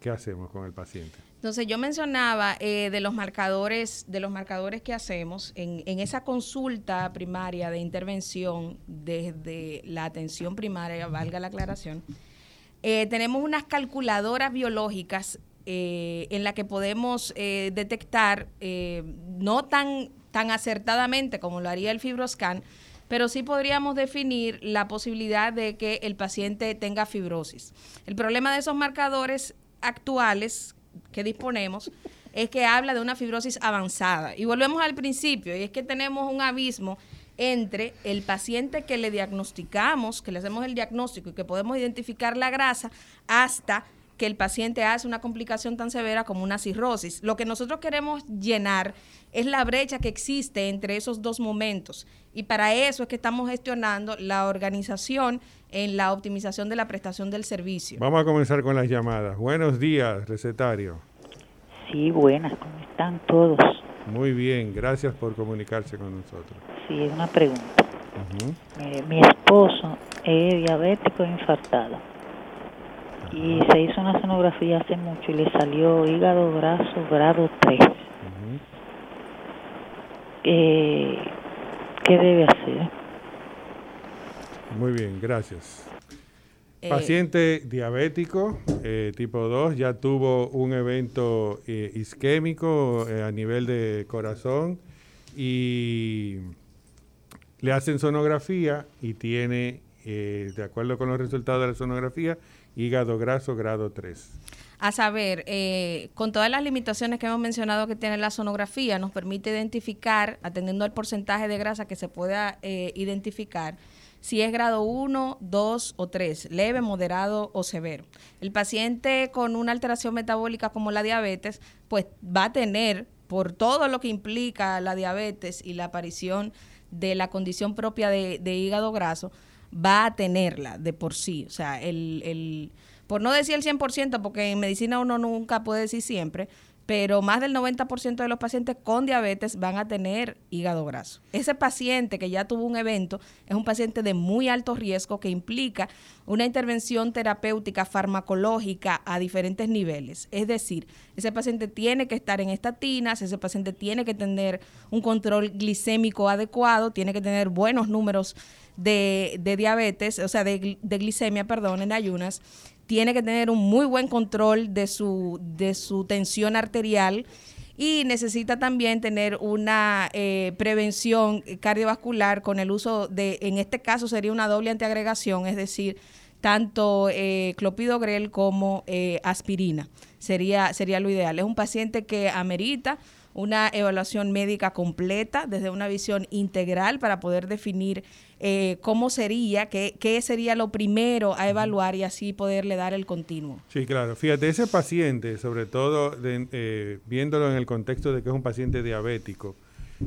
¿Qué hacemos con el paciente? Entonces yo mencionaba eh, de los marcadores, de los marcadores que hacemos en, en, esa consulta primaria de intervención desde la atención primaria, valga la aclaración, eh, tenemos unas calculadoras biológicas eh, en las que podemos eh, detectar, no tan, tan acertadamente como lo haría el fibroscan, pero sí podríamos definir la posibilidad de que el paciente tenga fibrosis. El problema de esos marcadores actuales que disponemos es que habla de una fibrosis avanzada. Y volvemos al principio, y es que tenemos un abismo entre el paciente que le diagnosticamos, que le hacemos el diagnóstico y que podemos identificar la grasa, hasta que el paciente hace una complicación tan severa como una cirrosis. Lo que nosotros queremos llenar es la brecha que existe entre esos dos momentos. Y para eso es que estamos gestionando la organización en la optimización de la prestación del servicio. Vamos a comenzar con las llamadas. Buenos días, recetario. Sí, buenas, ¿cómo están todos? Muy bien, gracias por comunicarse con nosotros. Sí, es una pregunta. mi esposo es diabético e infartado. Y se hizo una sonografía hace mucho y le salió hígado graso grado 3. ¿Qué debe hacer? Muy bien, gracias. Eh, Paciente diabético eh, tipo 2 ya tuvo un evento eh, isquémico a nivel de corazón y le hacen sonografía y tiene, de acuerdo con los resultados de la sonografía, hígado graso grado 3. A saber, con todas las limitaciones que hemos mencionado que tiene la sonografía, nos permite identificar, atendiendo al porcentaje de grasa que se pueda identificar, si es grado 1, 2 o 3, leve, moderado o severo. El paciente con una alteración metabólica como la diabetes, pues va a tener, por todo lo que implica la diabetes y la aparición de la condición propia de, hígado graso, va a tenerla de por sí. O sea, el, el por no decir el 100%, porque en medicina uno nunca puede decir siempre, pero más del 90% de los pacientes con diabetes van a tener hígado graso. Ese paciente que ya tuvo un evento es un paciente de muy alto riesgo que implica una intervención terapéutica farmacológica a diferentes niveles. Es decir, ese paciente tiene que estar en estatinas, ese paciente tiene que tener un control glicémico adecuado, tiene que tener buenos números de, diabetes, o sea, de, de glicemia, perdón, en ayunas tiene que tener un muy buen control de su, de su tensión arterial y necesita también tener una eh, prevención cardiovascular con el uso de, en este caso sería una doble antiagregación, es decir, tanto eh, clopidogrel como eh, aspirina. Sería, sería lo ideal. Es un paciente que amerita una evaluación médica completa desde una visión integral para poder definir eh, cómo sería, qué, qué sería lo primero a evaluar y así poderle dar el continuo. Sí, claro. Fíjate, ese paciente, sobre todo eh, viéndolo en el contexto de que es un paciente diabético,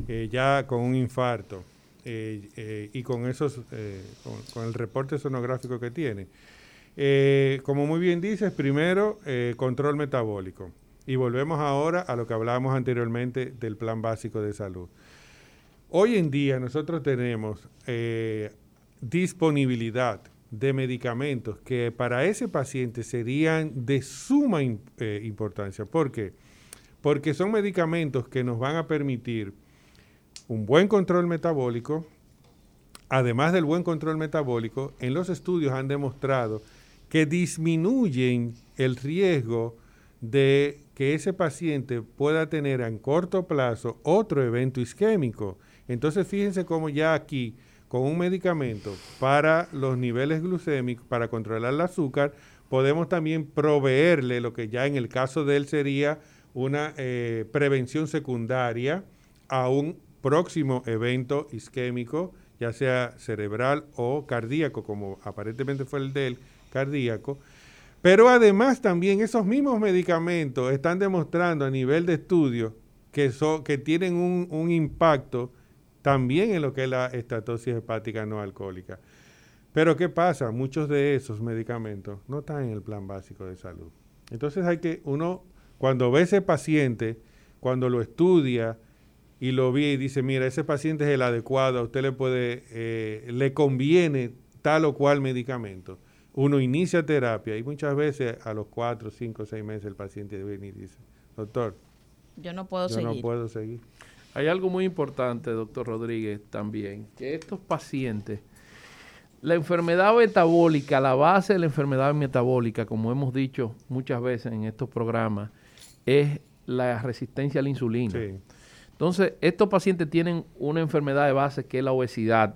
eh, ya con un infarto y con, esos, con, el reporte sonográfico que tiene, como muy bien dices, primero, control metabólico. Y volvemos ahora a lo que hablábamos anteriormente del plan básico de salud. Hoy en día nosotros tenemos eh, disponibilidad de medicamentos que para ese paciente serían de suma eh, importancia. ¿Por qué? Porque son medicamentos que nos van a permitir un buen control metabólico. Además del buen control metabólico, en los estudios han demostrado que disminuyen el riesgo de que ese paciente pueda tener en corto plazo otro evento isquémico. Entonces fíjense cómo ya aquí, con un medicamento para los niveles glucémicos, para controlar el azúcar, podemos también proveerle lo que ya en el caso de él sería una eh, prevención secundaria a un próximo evento isquémico, ya sea cerebral o cardíaco, como aparentemente fue el de él, cardíaco, pero además también esos mismos medicamentos están demostrando a nivel de estudio que, que tienen un, impacto también en lo que es la estatosis hepática no alcohólica. Pero ¿qué pasa? Muchos de esos medicamentos no están en el plan básico de salud. Entonces hay que, uno, cuando ve ese paciente, cuando lo estudia y lo ve y dice, mira, ese paciente es el adecuado, a usted le puede, eh, le conviene tal o cual medicamento uno inicia terapia y muchas veces a los cuatro, cinco, seis meses el paciente viene y dice, doctor, yo no puedo yo no puedo seguir. Hay algo muy importante, doctor Rodríguez, también, que estos pacientes, la enfermedad metabólica, la base de la enfermedad metabólica, como hemos dicho muchas veces en estos programas, es la resistencia a la insulina. Entonces, estos pacientes tienen una enfermedad de base que es la obesidad,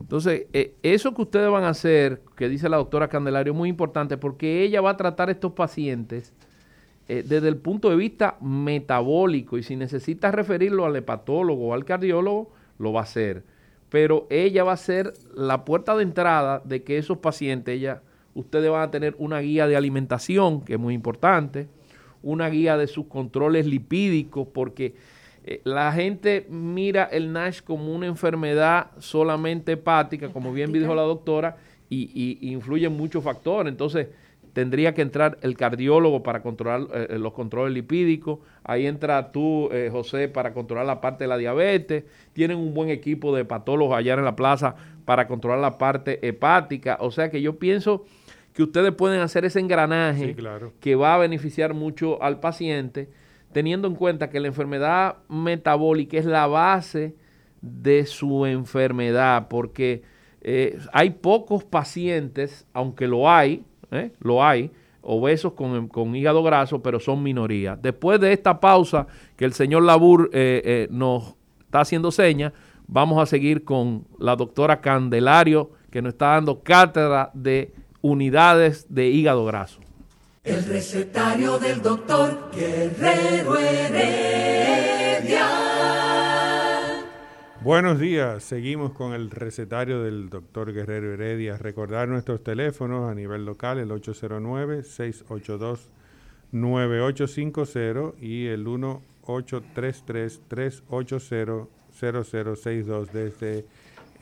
entonces, eh, eso que ustedes van a hacer, que dice la doctora Candelario, es muy importante porque ella va a tratar a estos pacientes eh, desde el punto de vista metabólico y si necesita referirlo al hepatólogo o al cardiólogo, lo va a hacer. Pero ella va a ser la puerta de entrada de que esos pacientes, ella, ustedes van a tener una guía de alimentación, que es muy importante, una guía de sus controles lipídicos, porque eh, la gente mira el NASH como una enfermedad solamente hepática, como bien dijo la doctora, y, influye en muchos factores. Entonces, tendría que entrar el cardiólogo para controlar eh, eh, los controles lipídicos. Ahí entra tú, José, para controlar la parte de la diabetes. Tienen un buen equipo de hepatólogos allá en la plaza para controlar la parte hepática. O sea que yo pienso que ustedes pueden hacer ese engranaje que va a beneficiar mucho al paciente teniendo en cuenta que la enfermedad metabólica es la base de su enfermedad, porque eh, hay pocos pacientes, aunque lo hay, eh, lo hay, obesos con, hígado graso, pero son minoría. Después de esta pausa que el señor Labur eh, nos está haciendo señas, vamos a seguir con la doctora Candelario, que nos está dando cátedra de unidades de hígado graso. El recetario del doctor Guerrero Heredia. Buenos días, seguimos con el recetario del doctor Guerrero Heredia. Recordar nuestros teléfonos a nivel local, el 809-682-9850 y el 1-833-380-0062 desde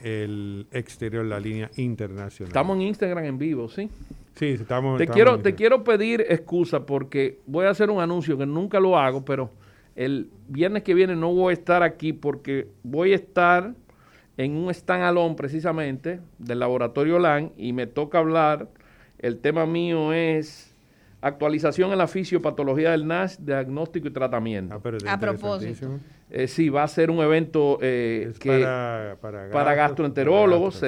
el exterior, la línea internacional. Estamos en Instagram en vivo, ¿sí? Sí, estamos. Te, quiero, te quiero pedir excusa porque voy a hacer un anuncio que nunca lo hago, pero el viernes que viene no voy a estar aquí porque voy a estar en un stand precisamente del laboratorio LAN y me toca hablar. El tema mío es actualización en la fisiopatología del NASH, diagnóstico y tratamiento. Ah, a propósito. Eh, sí, va a ser un evento eh, que para, para, gastroenterólogos.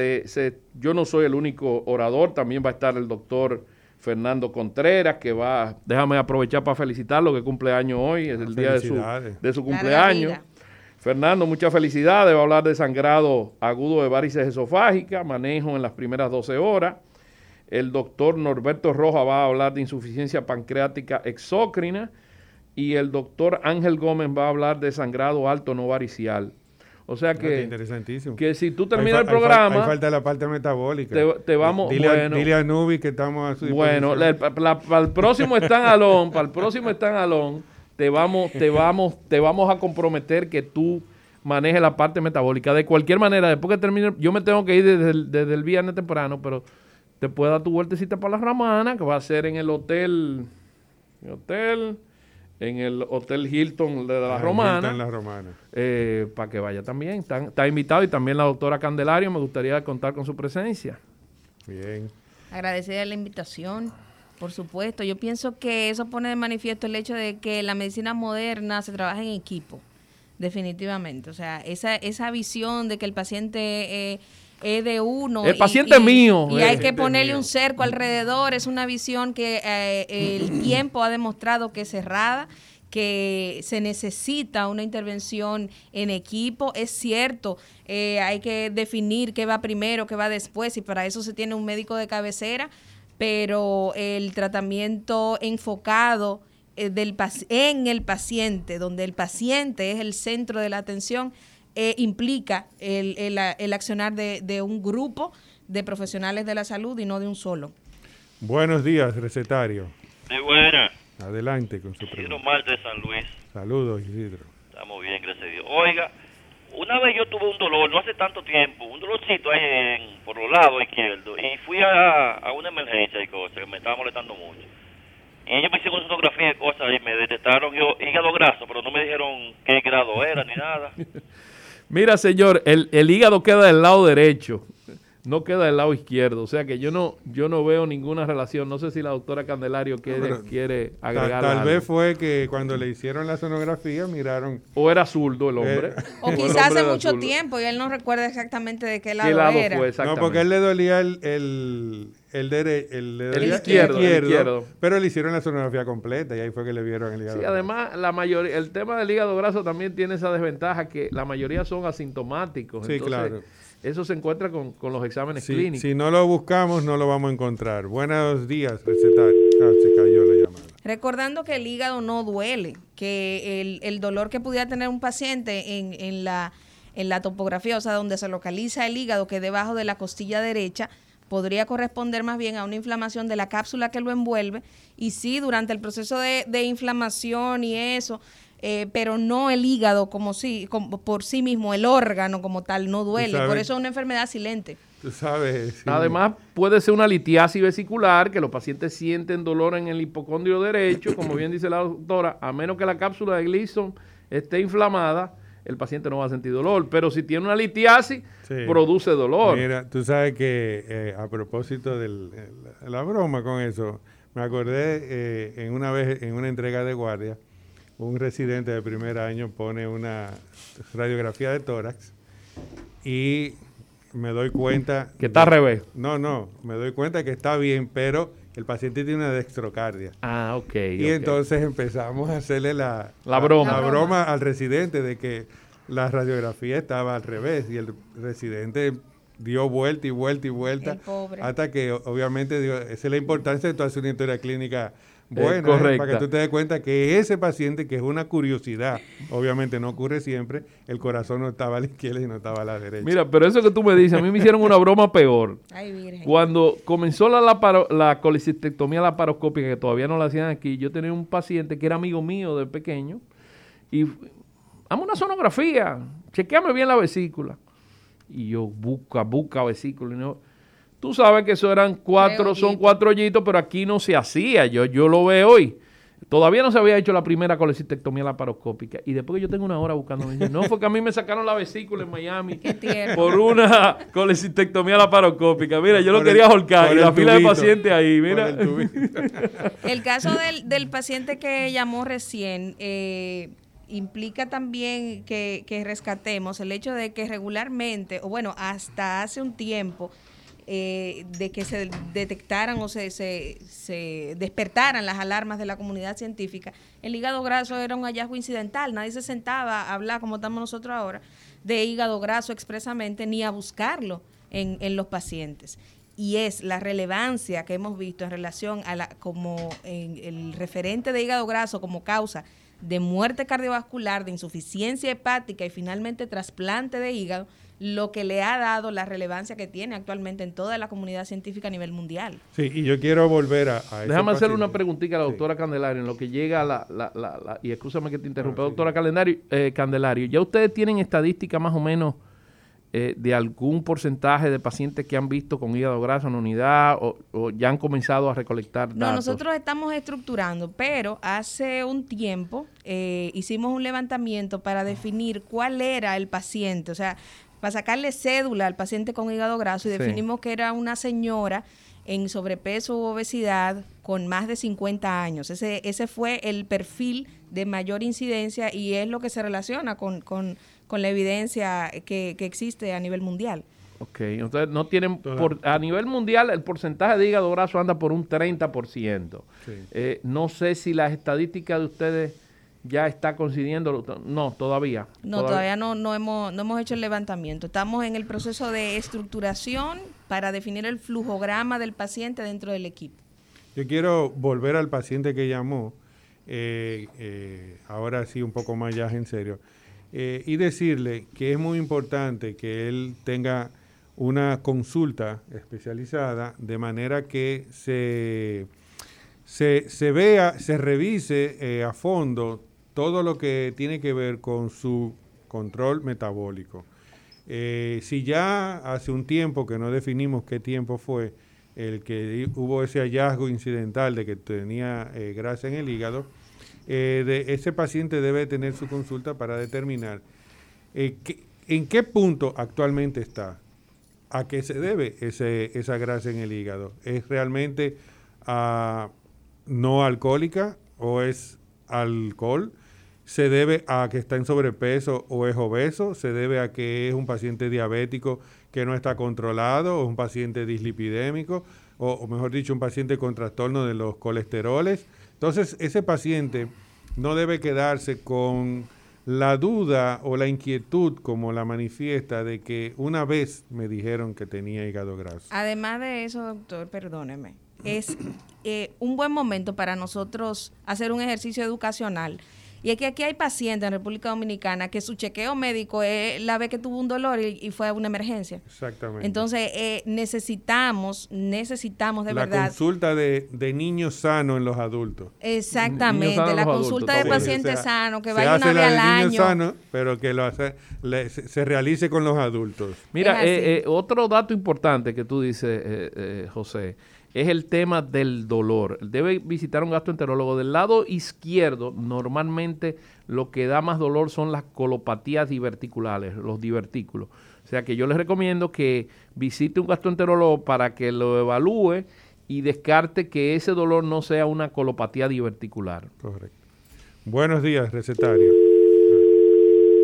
yo no soy el único orador, también va a estar el doctor Fernando Contreras, que va, déjame aprovechar para felicitarlo, que cumpleaños hoy, es el día de su, de su cumpleaños. Fernando, muchas felicidades, va a hablar de sangrado agudo de varices esofágicas, manejo en las primeras 12 horas. El doctor Norberto Roja va a hablar de insuficiencia pancreática exócrina y el doctor Ángel Gómez va a hablar de sangrado alto no varicial. O sea que, que si tú terminas el programa... Hay, falta la parte metabólica. Te, vamos... Dile, bueno, a, Nubi que estamos a su Bueno, para el próximo están Alón, para el próximo están Alón, te vamos, te, vamos, te vamos a comprometer que tú manejes la parte metabólica. De cualquier manera, después que termine, yo me tengo que ir desde el, desde el viernes temprano, pero te puedes dar tu vueltecita para la Ramana, que va a ser en el hotel... El hotel en el Hotel Hilton de la ah, Romana. la Romana. Eh, para que vaya también. Está, invitado y también la doctora Candelario. Me gustaría contar con su presencia. Bien. Agradecer la invitación. Por supuesto, yo pienso que eso pone de manifiesto el hecho de que la medicina moderna se trabaja en equipo, definitivamente. O sea, esa, esa visión de que el paciente eh, es de uno. El paciente mío. Y hay que ponerle un cerco alrededor. Es una visión que eh, el <clears throat> tiempo ha demostrado que es cerrada que se necesita una intervención en equipo. Es cierto, eh, hay que definir qué va primero, qué va después, y para eso se tiene un médico de cabecera, pero el tratamiento enfocado eh, del, en el paciente, donde el paciente es el centro de la atención, eh, implica el, el, accionar de, de, un grupo de profesionales de la salud y no de un solo. Buenos días, recetario. Muy buena. Adelante con su pregunta. Marte de San Luis. Saludos, Isidro. Estamos bien, gracias a Dios. Oiga, una vez yo tuve un dolor, no hace tanto tiempo, un dolorcito ahí en, por los lados izquierdos, y fui a, a una emergencia y cosas, que me estaba molestando mucho. Y ellos me hicieron fotografía y cosas y me detectaron yo hígado graso, pero no me dijeron qué grado era ni nada. <laughs> Mira, señor, el, el hígado queda del lado derecho no queda del lado izquierdo. O sea que yo no, yo no veo ninguna relación. No sé si la doctora Candelario quiere, quiere agregar. Tal, vez fue que cuando le hicieron la sonografía miraron. O era zurdo el hombre. <laughs> o, <laughs> quizás hace mucho tiempo y él no recuerda exactamente de qué lado, era. no, porque él le dolía el, el, el, el, izquierdo, Pero le hicieron la sonografía completa y ahí fue que le vieron el hígado. Sí, además, la mayoría, el tema del hígado graso también tiene esa desventaja que la mayoría son asintomáticos. Sí, claro. Eso se encuentra con, los exámenes clínicos. Si no lo buscamos, no lo vamos a encontrar. Buenos días, recetario. Ah, se cayó la llamada. Recordando que el hígado no duele, que el, el dolor que pudiera tener un paciente en, en, la, en la topografía, o sea, donde se localiza el hígado, que debajo de la costilla derecha, podría corresponder más bien a una inflamación de la cápsula que lo envuelve. Y sí, durante el proceso de, de inflamación y eso, eh, pero no el hígado como si, como por sí mismo, el órgano como tal, no duele. Por eso es una enfermedad silente. Tú sabes. Además, puede ser una litiasis vesicular, que los pacientes sienten dolor en el hipocondrio derecho, como bien dice la doctora, a menos que la cápsula de Gleason esté inflamada, el paciente no va a sentir dolor. Pero si tiene una litiasis, produce dolor. Mira, tú sabes que eh, a propósito de la broma con eso, me acordé eh, en una vez en una entrega de guardia un residente de primer año pone una radiografía de tórax y me doy cuenta... Que está al revés. No, no, me doy cuenta que está bien, pero el paciente tiene una dextrocardia. Ah, ok. Y entonces empezamos a hacerle la, la, broma. la broma al residente de que la radiografía estaba al revés y el residente dio vuelta y vuelta y vuelta hasta que obviamente dio, esa es la importancia de tu hacer una historia clínica bueno, para que tú te des cuenta que ese paciente, que es una curiosidad, obviamente no ocurre siempre, el corazón no estaba a la izquierda y no estaba a la derecha. Mira, pero eso que tú me dices, a mí me hicieron una broma peor. Cuando comenzó la, la, la laparoscópica, que todavía no la hacían aquí, yo tenía un paciente que era amigo mío de pequeño y hazme una sonografía, chequeame bien la vesícula. Y yo busca, busca vesícula y no Tú sabes que eso eran cuatro, son cuatro hoyitos, pero aquí no se hacía. Yo, yo lo veo hoy. Todavía no se había hecho la primera colecistectomía laparoscópica. Y después que yo tengo una hora buscando, no, fue que a mí me sacaron la vesícula en Miami por una colecistectomía laparoscópica. Mira, yo lo quería holcar y la fila de pacientes ahí, mira. <laughs> El, caso del, del, paciente que llamó recién eh, implica también que, que rescatemos el hecho de que regularmente, o bueno, hasta hace un tiempo, eh, de que se detectaran o se, se, despertaran las alarmas de la comunidad científica, el hígado graso era un hallazgo incidental. Nadie se sentaba a hablar, como estamos nosotros ahora, de hígado graso expresamente, ni a buscarlo en, en los pacientes y es la relevancia que hemos visto en relación a la como en el referente de hígado graso como causa de muerte cardiovascular, de insuficiencia hepática y finalmente trasplante de hígado, lo que le ha dado la relevancia que tiene actualmente en toda la comunidad científica a nivel mundial. Sí, y yo quiero volver a... Déjame hacerle una preguntita a la doctora Candelario, en lo que llega a la... la, la, y escúchame que te interrumpa, doctora eh, Candelario, ¿ya ustedes tienen estadística más o menos eh, de algún porcentaje de pacientes que han visto con hígado graso en unidad o, ya han comenzado a recolectar datos? No, nosotros estamos estructurando, pero hace un tiempo eh, hicimos un levantamiento para definir cuál era el paciente, o sea, para sacarle cédula al paciente con hígado graso y definimos que era una señora en sobrepeso u obesidad con más de 50 años. Ese, ese fue el perfil de mayor incidencia y es lo que se relaciona con, con, con la evidencia que, que, existe a nivel mundial. Ok, entonces no tienen, por, a nivel mundial el porcentaje de hígado graso anda por un 30%. Eh, no sé si las estadísticas de ustedes ya está coincidiendo? No, todavía. No, todavía, no, no, hemos, no hemos hecho el levantamiento. Estamos en el proceso de estructuración para definir el flujograma del paciente dentro del equipo. Yo quiero volver al paciente que llamó, eh, eh, ahora sí un poco más ya en serio, eh, y decirle que es muy importante que él tenga una consulta especializada de manera que se, se, se vea, se revise a fondo todo lo que tiene que ver con su control metabólico. Eh, si ya hace un tiempo que no definimos qué tiempo fue el que hubo ese hallazgo incidental de que tenía eh, grasa en el hígado, eh, de, ese paciente debe tener su consulta para determinar en qué punto actualmente está, a qué se debe esa grasa en el hígado. ¿Es realmente ah, no alcohólica o es alcohol? Se debe a que está en sobrepeso o es obeso, se debe a que es un paciente diabético que no está controlado, o un paciente dislipidémico, o, mejor dicho, un paciente con trastorno de los colesteroles. Entonces, ese paciente no debe quedarse con la duda o la inquietud, como la manifiesta, de que una vez me dijeron que tenía hígado graso. Además de eso, doctor, perdóneme, es eh, un buen momento para nosotros hacer un ejercicio educacional y es que aquí hay pacientes en República Dominicana que su chequeo médico es la vez que tuvo un dolor y, fue a una emergencia. Exactamente. Entonces, eh, necesitamos, necesitamos de verdad. La consulta de, niños sanos en los adultos. Exactamente, la consulta de pacientes sanos que vaya una vez al año. Sano, pero que lo hace, se, realice con los adultos. Mira, eh, eh, otro dato importante que tú dices, José es el tema del dolor. Debe visitar un gastroenterólogo. Del lado izquierdo, normalmente lo que da más dolor son las colopatías diverticulares, los divertículos. O sea que yo les recomiendo que visite un gastroenterólogo para que lo evalúe y descarte que ese dolor no sea una colopatía diverticular. Correcto. Buenos días, recetario.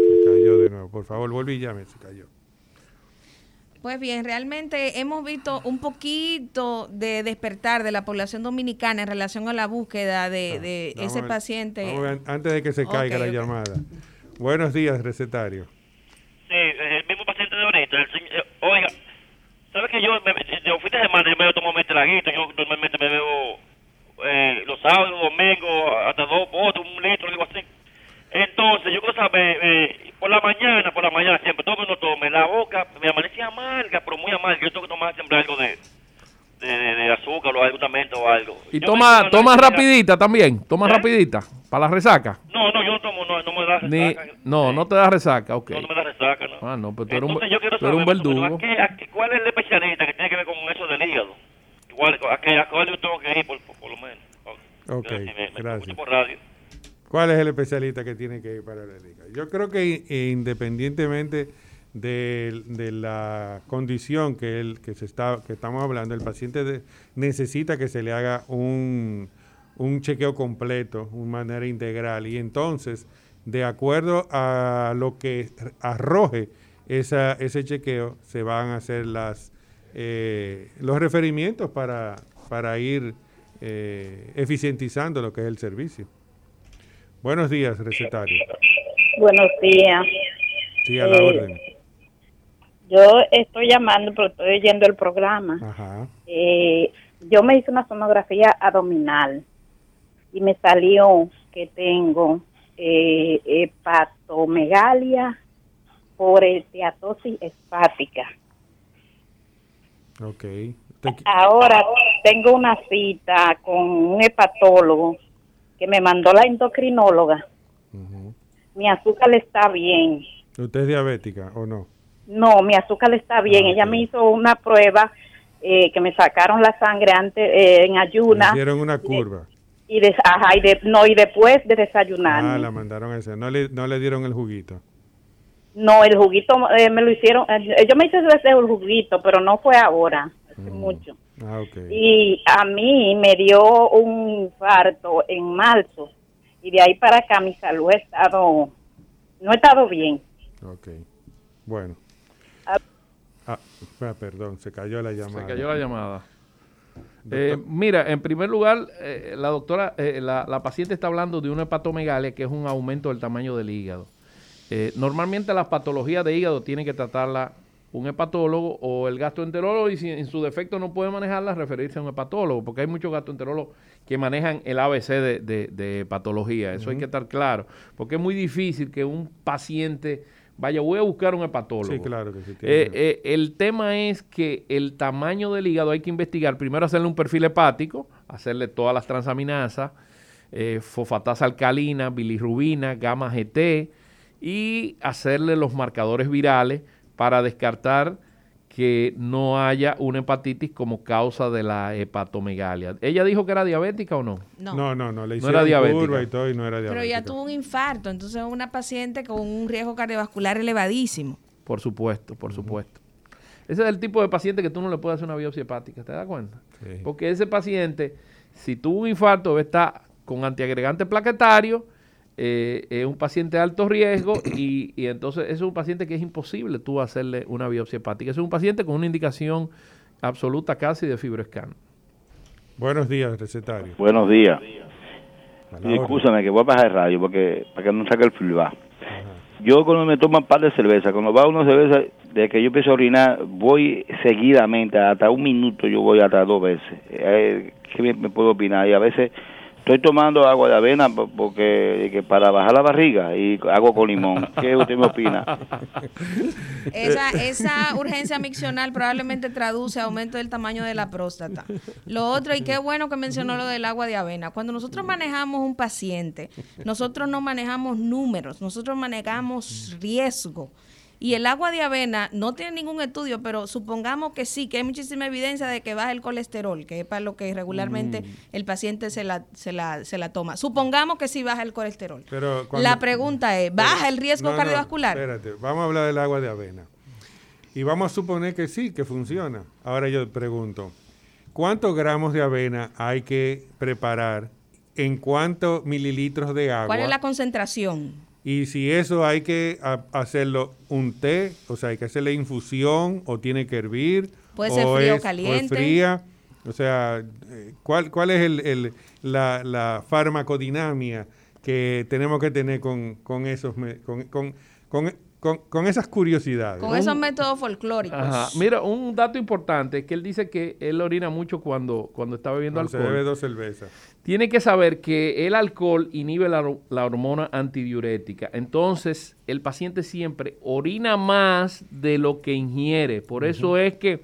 Se cayó de nuevo. Por favor, vuelve y llame, se cayó. Pues bien, realmente hemos visto un poquito de despertar de la población dominicana en relación a la búsqueda de, ese paciente. antes de que se caiga la llamada. Buenos días, recetario. Sí, el mismo paciente de ahorita. Eh, oiga, ¿sabes que yo, yo fui de semana y me tomo mi traguito? Yo normalmente me bebo eh, los sábados, los domingos, hasta dos botes, un litro, algo así. Entonces, yo quiero saber, eh, por la mañana, por la mañana siempre, todo el mundo tome, la boca me amanecía amarga, pero muy amarga, yo tengo que tomar siempre algo de, de, azúcar o algo también o algo. ¿Y toma, toma rapidita también? ¿Toma ¿Eh? rapidita? ¿Para la resaca? No, no, yo no tomo, no, no me da resaca. no, no te da resaca, ok. No, no me da resaca, no. Ah, no, pero tú eres un, tú eres un verdugo. ¿Cuál es el especialista que tiene que ver con eso del hígado. Igual, ¿a qué, a yo tengo que ir por, lo menos? Ok, gracias. ¿Cuál es el especialista que tiene que ir para la hígado? Yo creo que independientemente de, la condición que, el, que, se está, que estamos hablando, el paciente necesita que se le haga un, chequeo completo, una manera integral, y entonces, de acuerdo a lo que arroje ese chequeo, se van a hacer eh, los referimientos para, para ir eh, eficientizando lo que es el servicio. Buenos días, recetario. Buenos días. Sí, a la eh, orden. Yo estoy llamando, pero estoy oyendo el programa. Ajá. Eh, yo me hice una sonografía abdominal y me salió que tengo eh, hepatomegalia por esteatosis hepática. Ok. Ahora tengo una cita con un hepatólogo que me mandó la endocrinóloga. Mi azúcar está bien. ¿Usted es diabética o no? No, mi azúcar está bien. Ah, Ella me hizo una prueba eh, que me sacaron la sangre antes eh, en ayuna. hicieron una curva. Y, de, ajá, y de, no, y después de desayunar. Ah, la mandaron ese. No le, no le dieron el juguito. No, el juguito eh, me lo hicieron. yo me hice el juguito, pero no fue ahora, hace mm. mucho. Ah, okay. Y a mí me dio un infarto en marzo. Y de ahí para acá mi salud ha estado, no ha estado bien. Ok. Bueno. Ah, perdón, se cayó la llamada. Se cayó la llamada. Eh, mira, en primer lugar, eh, la doctora, eh, la, la, paciente está hablando de una hepatomegalia, que es un aumento del tamaño del hígado. normalmente las patologías de hígado tienen que tratarla un hepatólogo o el gastroenterólogo y si en su defecto no puede manejarla, referirse a un hepatólogo, porque hay muchos gastroenterólogos que manejan el ABC de, de, patología. Eso hay que estar claro, porque es muy difícil que un paciente vaya, voy a buscar un hepatólogo. Sí, claro que sí. Eh, eh, el tema es que el tamaño del hígado hay que investigar. Primero hacerle un perfil hepático, hacerle todas las transaminasas, eh, fosfatasa alcalina, bilirrubina, gamma GT y hacerle los marcadores virales para descartar que no haya una hepatitis como causa de la hepatomegalia. ¿Ella dijo que era diabética o no? No, no, no, no le hicieron no era curva y todo y no era diabética. Pero ya tuvo un infarto, entonces es una paciente con un riesgo cardiovascular elevadísimo. Por supuesto, por supuesto. Ese es el tipo de paciente que tú no le puedes hacer una biopsia hepática, ¿te das cuenta? Porque ese paciente, si tuvo un infarto, está con antiagregante plaquetario, eh, es un paciente de alto riesgo y, entonces es un paciente que es imposible tú hacerle una biopsia hepática. Es un paciente con una indicación absoluta casi de fibroscan. Buenos días, recetario. Buenos días. Y escúchame que voy a bajar el radio porque, para que no saque el feedback. Yo cuando me tomo un par de cerveza, cuando va una cerveza, de que yo empiezo a orinar, voy seguidamente, hasta un minuto yo voy hasta dos veces. Eh, ¿Qué me puedo opinar? Y a veces Estoy tomando agua de avena porque para bajar la barriga y hago con limón. ¿Qué usted me opina? <laughs> Esa, esa urgencia miccional probablemente traduce aumento del tamaño de la próstata. Lo otro, y qué bueno que mencionó lo del agua de avena. Cuando nosotros manejamos un paciente, nosotros no manejamos números, nosotros manejamos riesgo. Y el agua de avena no tiene ningún estudio, pero supongamos que sí, que hay muchísima evidencia de que baja el colesterol, que es para lo que regularmente mm. el paciente se la, se, la, se la toma. Supongamos que sí baja el colesterol. Pero la pregunta es, ¿baja el riesgo cardiovascular? espérate, vamos a hablar del agua de avena. Y vamos a suponer que sí, que funciona. Ahora yo pregunto, ¿cuántos gramos de avena hay que preparar en cuántos mililitros de agua? ¿Cuál es la concentración? Y si eso hay que hacerlo un té, o sea, hay que hacerle infusión o tiene que hervir. Puede ser frío o caliente. O fría. O sea, eh, ¿cuál, cuál es el, la, la, farmacodinamia que tenemos que tener con, con esos con, con, con, con, esas curiosidades. Con esos métodos folclóricos. Mira, un dato importante es que él dice que él orina mucho cuando, cuando está bebiendo alcohol. Se bebe dos cervezas. Tiene que saber que el alcohol inhibe la, la, hormona antidiurética. Entonces, el paciente siempre orina más de lo que ingiere. Por eso es que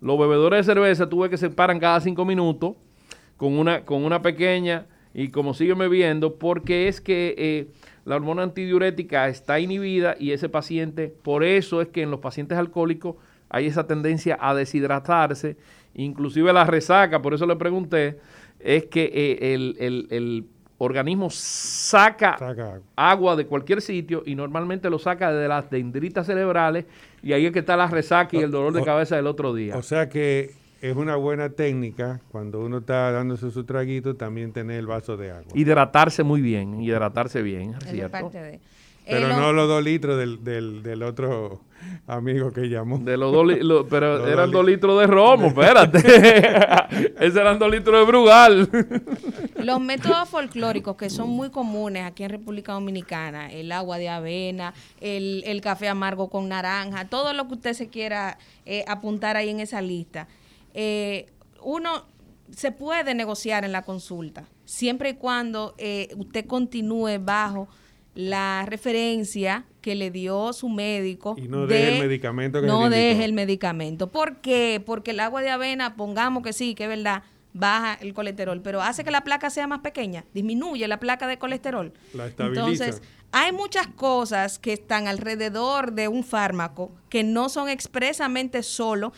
los bebedores de cerveza tuve que se paran cada cinco minutos con una, con una pequeña y como siguen bebiendo, porque es que... Eh, la hormona antidiurética está inhibida y ese paciente, por eso es que en los pacientes alcohólicos hay esa tendencia a deshidratarse, inclusive la resaca, por eso le pregunté, es que eh, el, organismo saca, agua. de cualquier sitio y normalmente lo saca de las dendritas cerebrales y ahí es que está la resaca y el dolor de cabeza del otro día. O sea que es una buena técnica cuando uno está dándose su traguito también tener el vaso de agua. Hidratarse muy bien, hidratarse bien, ¿cierto? Pero no los dos litros del, del, del, otro amigo que llamó. De los dos pero <laughs> eran dos litros de romo, espérate. <laughs> Esos eran dos litros de Brugal. Los métodos folclóricos que son muy comunes aquí en República Dominicana, el agua de avena, el, el café amargo con naranja, todo lo que usted se quiera eh, apuntar ahí en esa lista. Eh, uno se puede negociar en la consulta, siempre y cuando eh, usted continúe bajo la referencia que le dio su médico. Y no deje el medicamento que No deje el medicamento. ¿Por qué? Porque el agua de avena, pongamos que sí, que es verdad, baja el colesterol, pero hace que la placa sea más pequeña, disminuye la placa de colesterol. La estabiliza. Entonces, hay muchas cosas que están alrededor de un fármaco que no son expresamente solo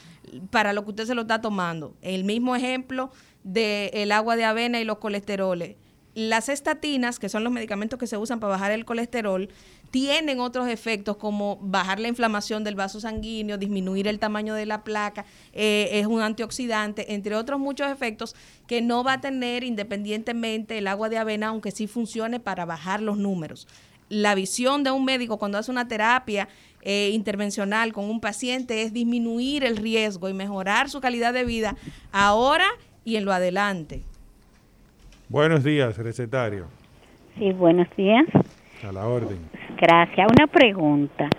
para lo que usted se lo está tomando. El mismo ejemplo del agua de avena y los colesteroles las estatinas, que son los medicamentos que se usan para bajar el colesterol, tienen otros efectos como bajar la inflamación del vaso sanguíneo, disminuir el tamaño de la placa, eh, es un antioxidante, entre otros muchos efectos que no va a tener independientemente el agua de avena, aunque sí funcione para bajar los números. La visión de un médico cuando hace una terapia eh, intervencional con un paciente es disminuir el riesgo y mejorar su calidad de vida ahora y en lo adelante. Buenos días, recetario. Sí, buenos días. A la orden. Gracias. Una pregunta.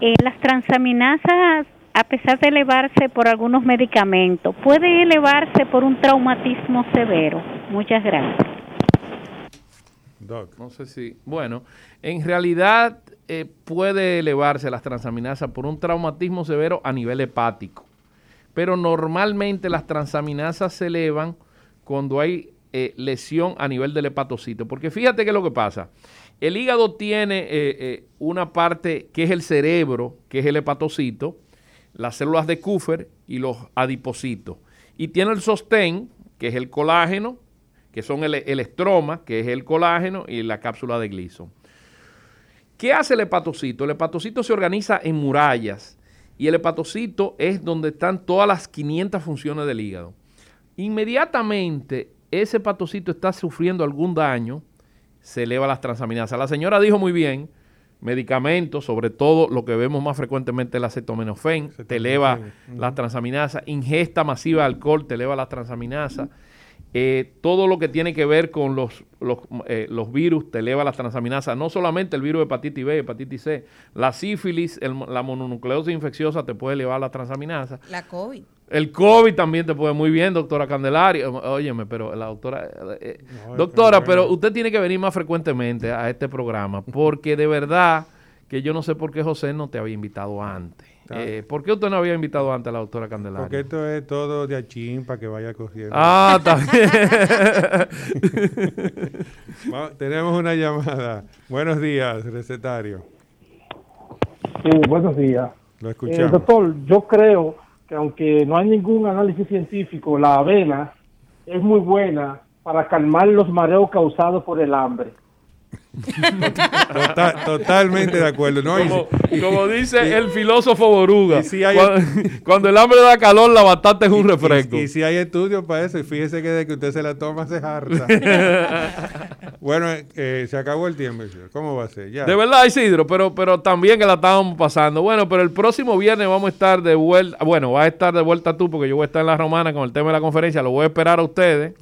Eh, las transaminasas, a pesar de elevarse por algunos medicamentos, ¿puede elevarse por un traumatismo severo? Muchas gracias. Doc. No sé si. Bueno, en realidad eh, puede elevarse las transaminasas por un traumatismo severo a nivel hepático. Pero normalmente las transaminasas se elevan cuando hay eh, lesión a nivel del hepatocito. Porque fíjate qué es lo que pasa. El hígado tiene eh, eh, una parte que es el cerebro, que es el hepatocito, las células de Kupfer y los adipocitos. Y tiene el sostén, que es el colágeno, que son el, el estroma, que es el colágeno, y la cápsula de Gleason. ¿Qué hace el hepatocito? El hepatocito se organiza en murallas y el hepatocito es donde están todas las 500 funciones del hígado. Inmediatamente ese patocito está sufriendo algún daño, se eleva las transaminasas. La señora dijo muy bien, medicamentos, sobre todo lo que vemos más frecuentemente el acetaminofén, te eleva las transaminasas, ingesta masiva de alcohol te eleva las transaminasas. Eh, todo lo que tiene que ver con los, los, eh, virus te eleva las transaminasas, no solamente el virus de hepatitis B, hepatitis C, la sífilis, la mononucleosis infecciosa te puede elevar las transaminasas. La COVID. El COVID también te puede muy bien, doctora Candelaria. Óyeme, pero la doctora... Eh, doctora, pero usted tiene que venir más frecuentemente a este programa, porque de verdad que yo no sé por qué José no te había invitado antes. Eh, ¿Por qué usted no había invitado antes a la doctora Candelaria? Porque esto es todo de achín para que vaya cogiendo. Ah, también. <laughs> tenemos una llamada. Buenos días, recetario. Sí, buenos días. Lo escuchamos. doctor, yo creo que aunque no hay ningún análisis científico, la avena es muy buena para calmar los mareos causados por el hambre totalmente de acuerdo. ¿no? Como, dice el filósofo Boruga, <laughs> cuando, el hambre da calor, la batata es un refresco. Y, si hay estudios para eso, y fíjese que de que usted se la toma se harta. <laughs> bueno, eh, se acabó el tiempo, ¿cómo va a ser? De verdad, Isidro, pero, pero también que la estábamos pasando. Bueno, pero el próximo viernes vamos a estar de vuelta. Bueno, va a estar de vuelta tú, porque yo voy a estar en la romana con el tema de la conferencia. Lo voy a esperar a ustedes.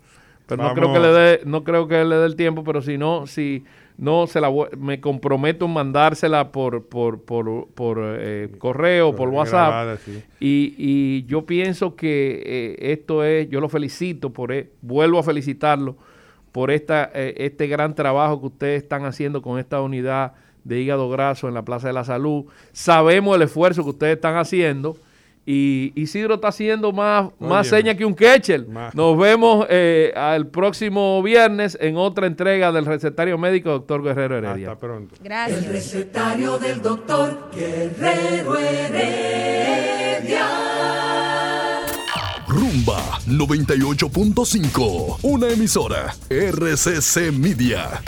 Pero no creo que le dé, no creo que le dé el tiempo, pero si no, si no se la me comprometo en mandársela por, por, por, por eh, correo, por WhatsApp. y, y, yo pienso que eh, esto es, yo lo felicito por, e, vuelvo a felicitarlo por esta, eh, este gran trabajo que ustedes están haciendo con esta unidad de hígado graso en la Plaza de la Salud. Sabemos el esfuerzo que ustedes están haciendo y Isidro está haciendo más, Oye, más seña que un ketchel. Nos vemos eh, al próximo viernes en otra entrega del recetario médico doctor Guerrero Heredia. Hasta pronto. Gracias. El recetario del doctor Guerrero Heredia. Rumba 98.5. Una emisora. RCC Media.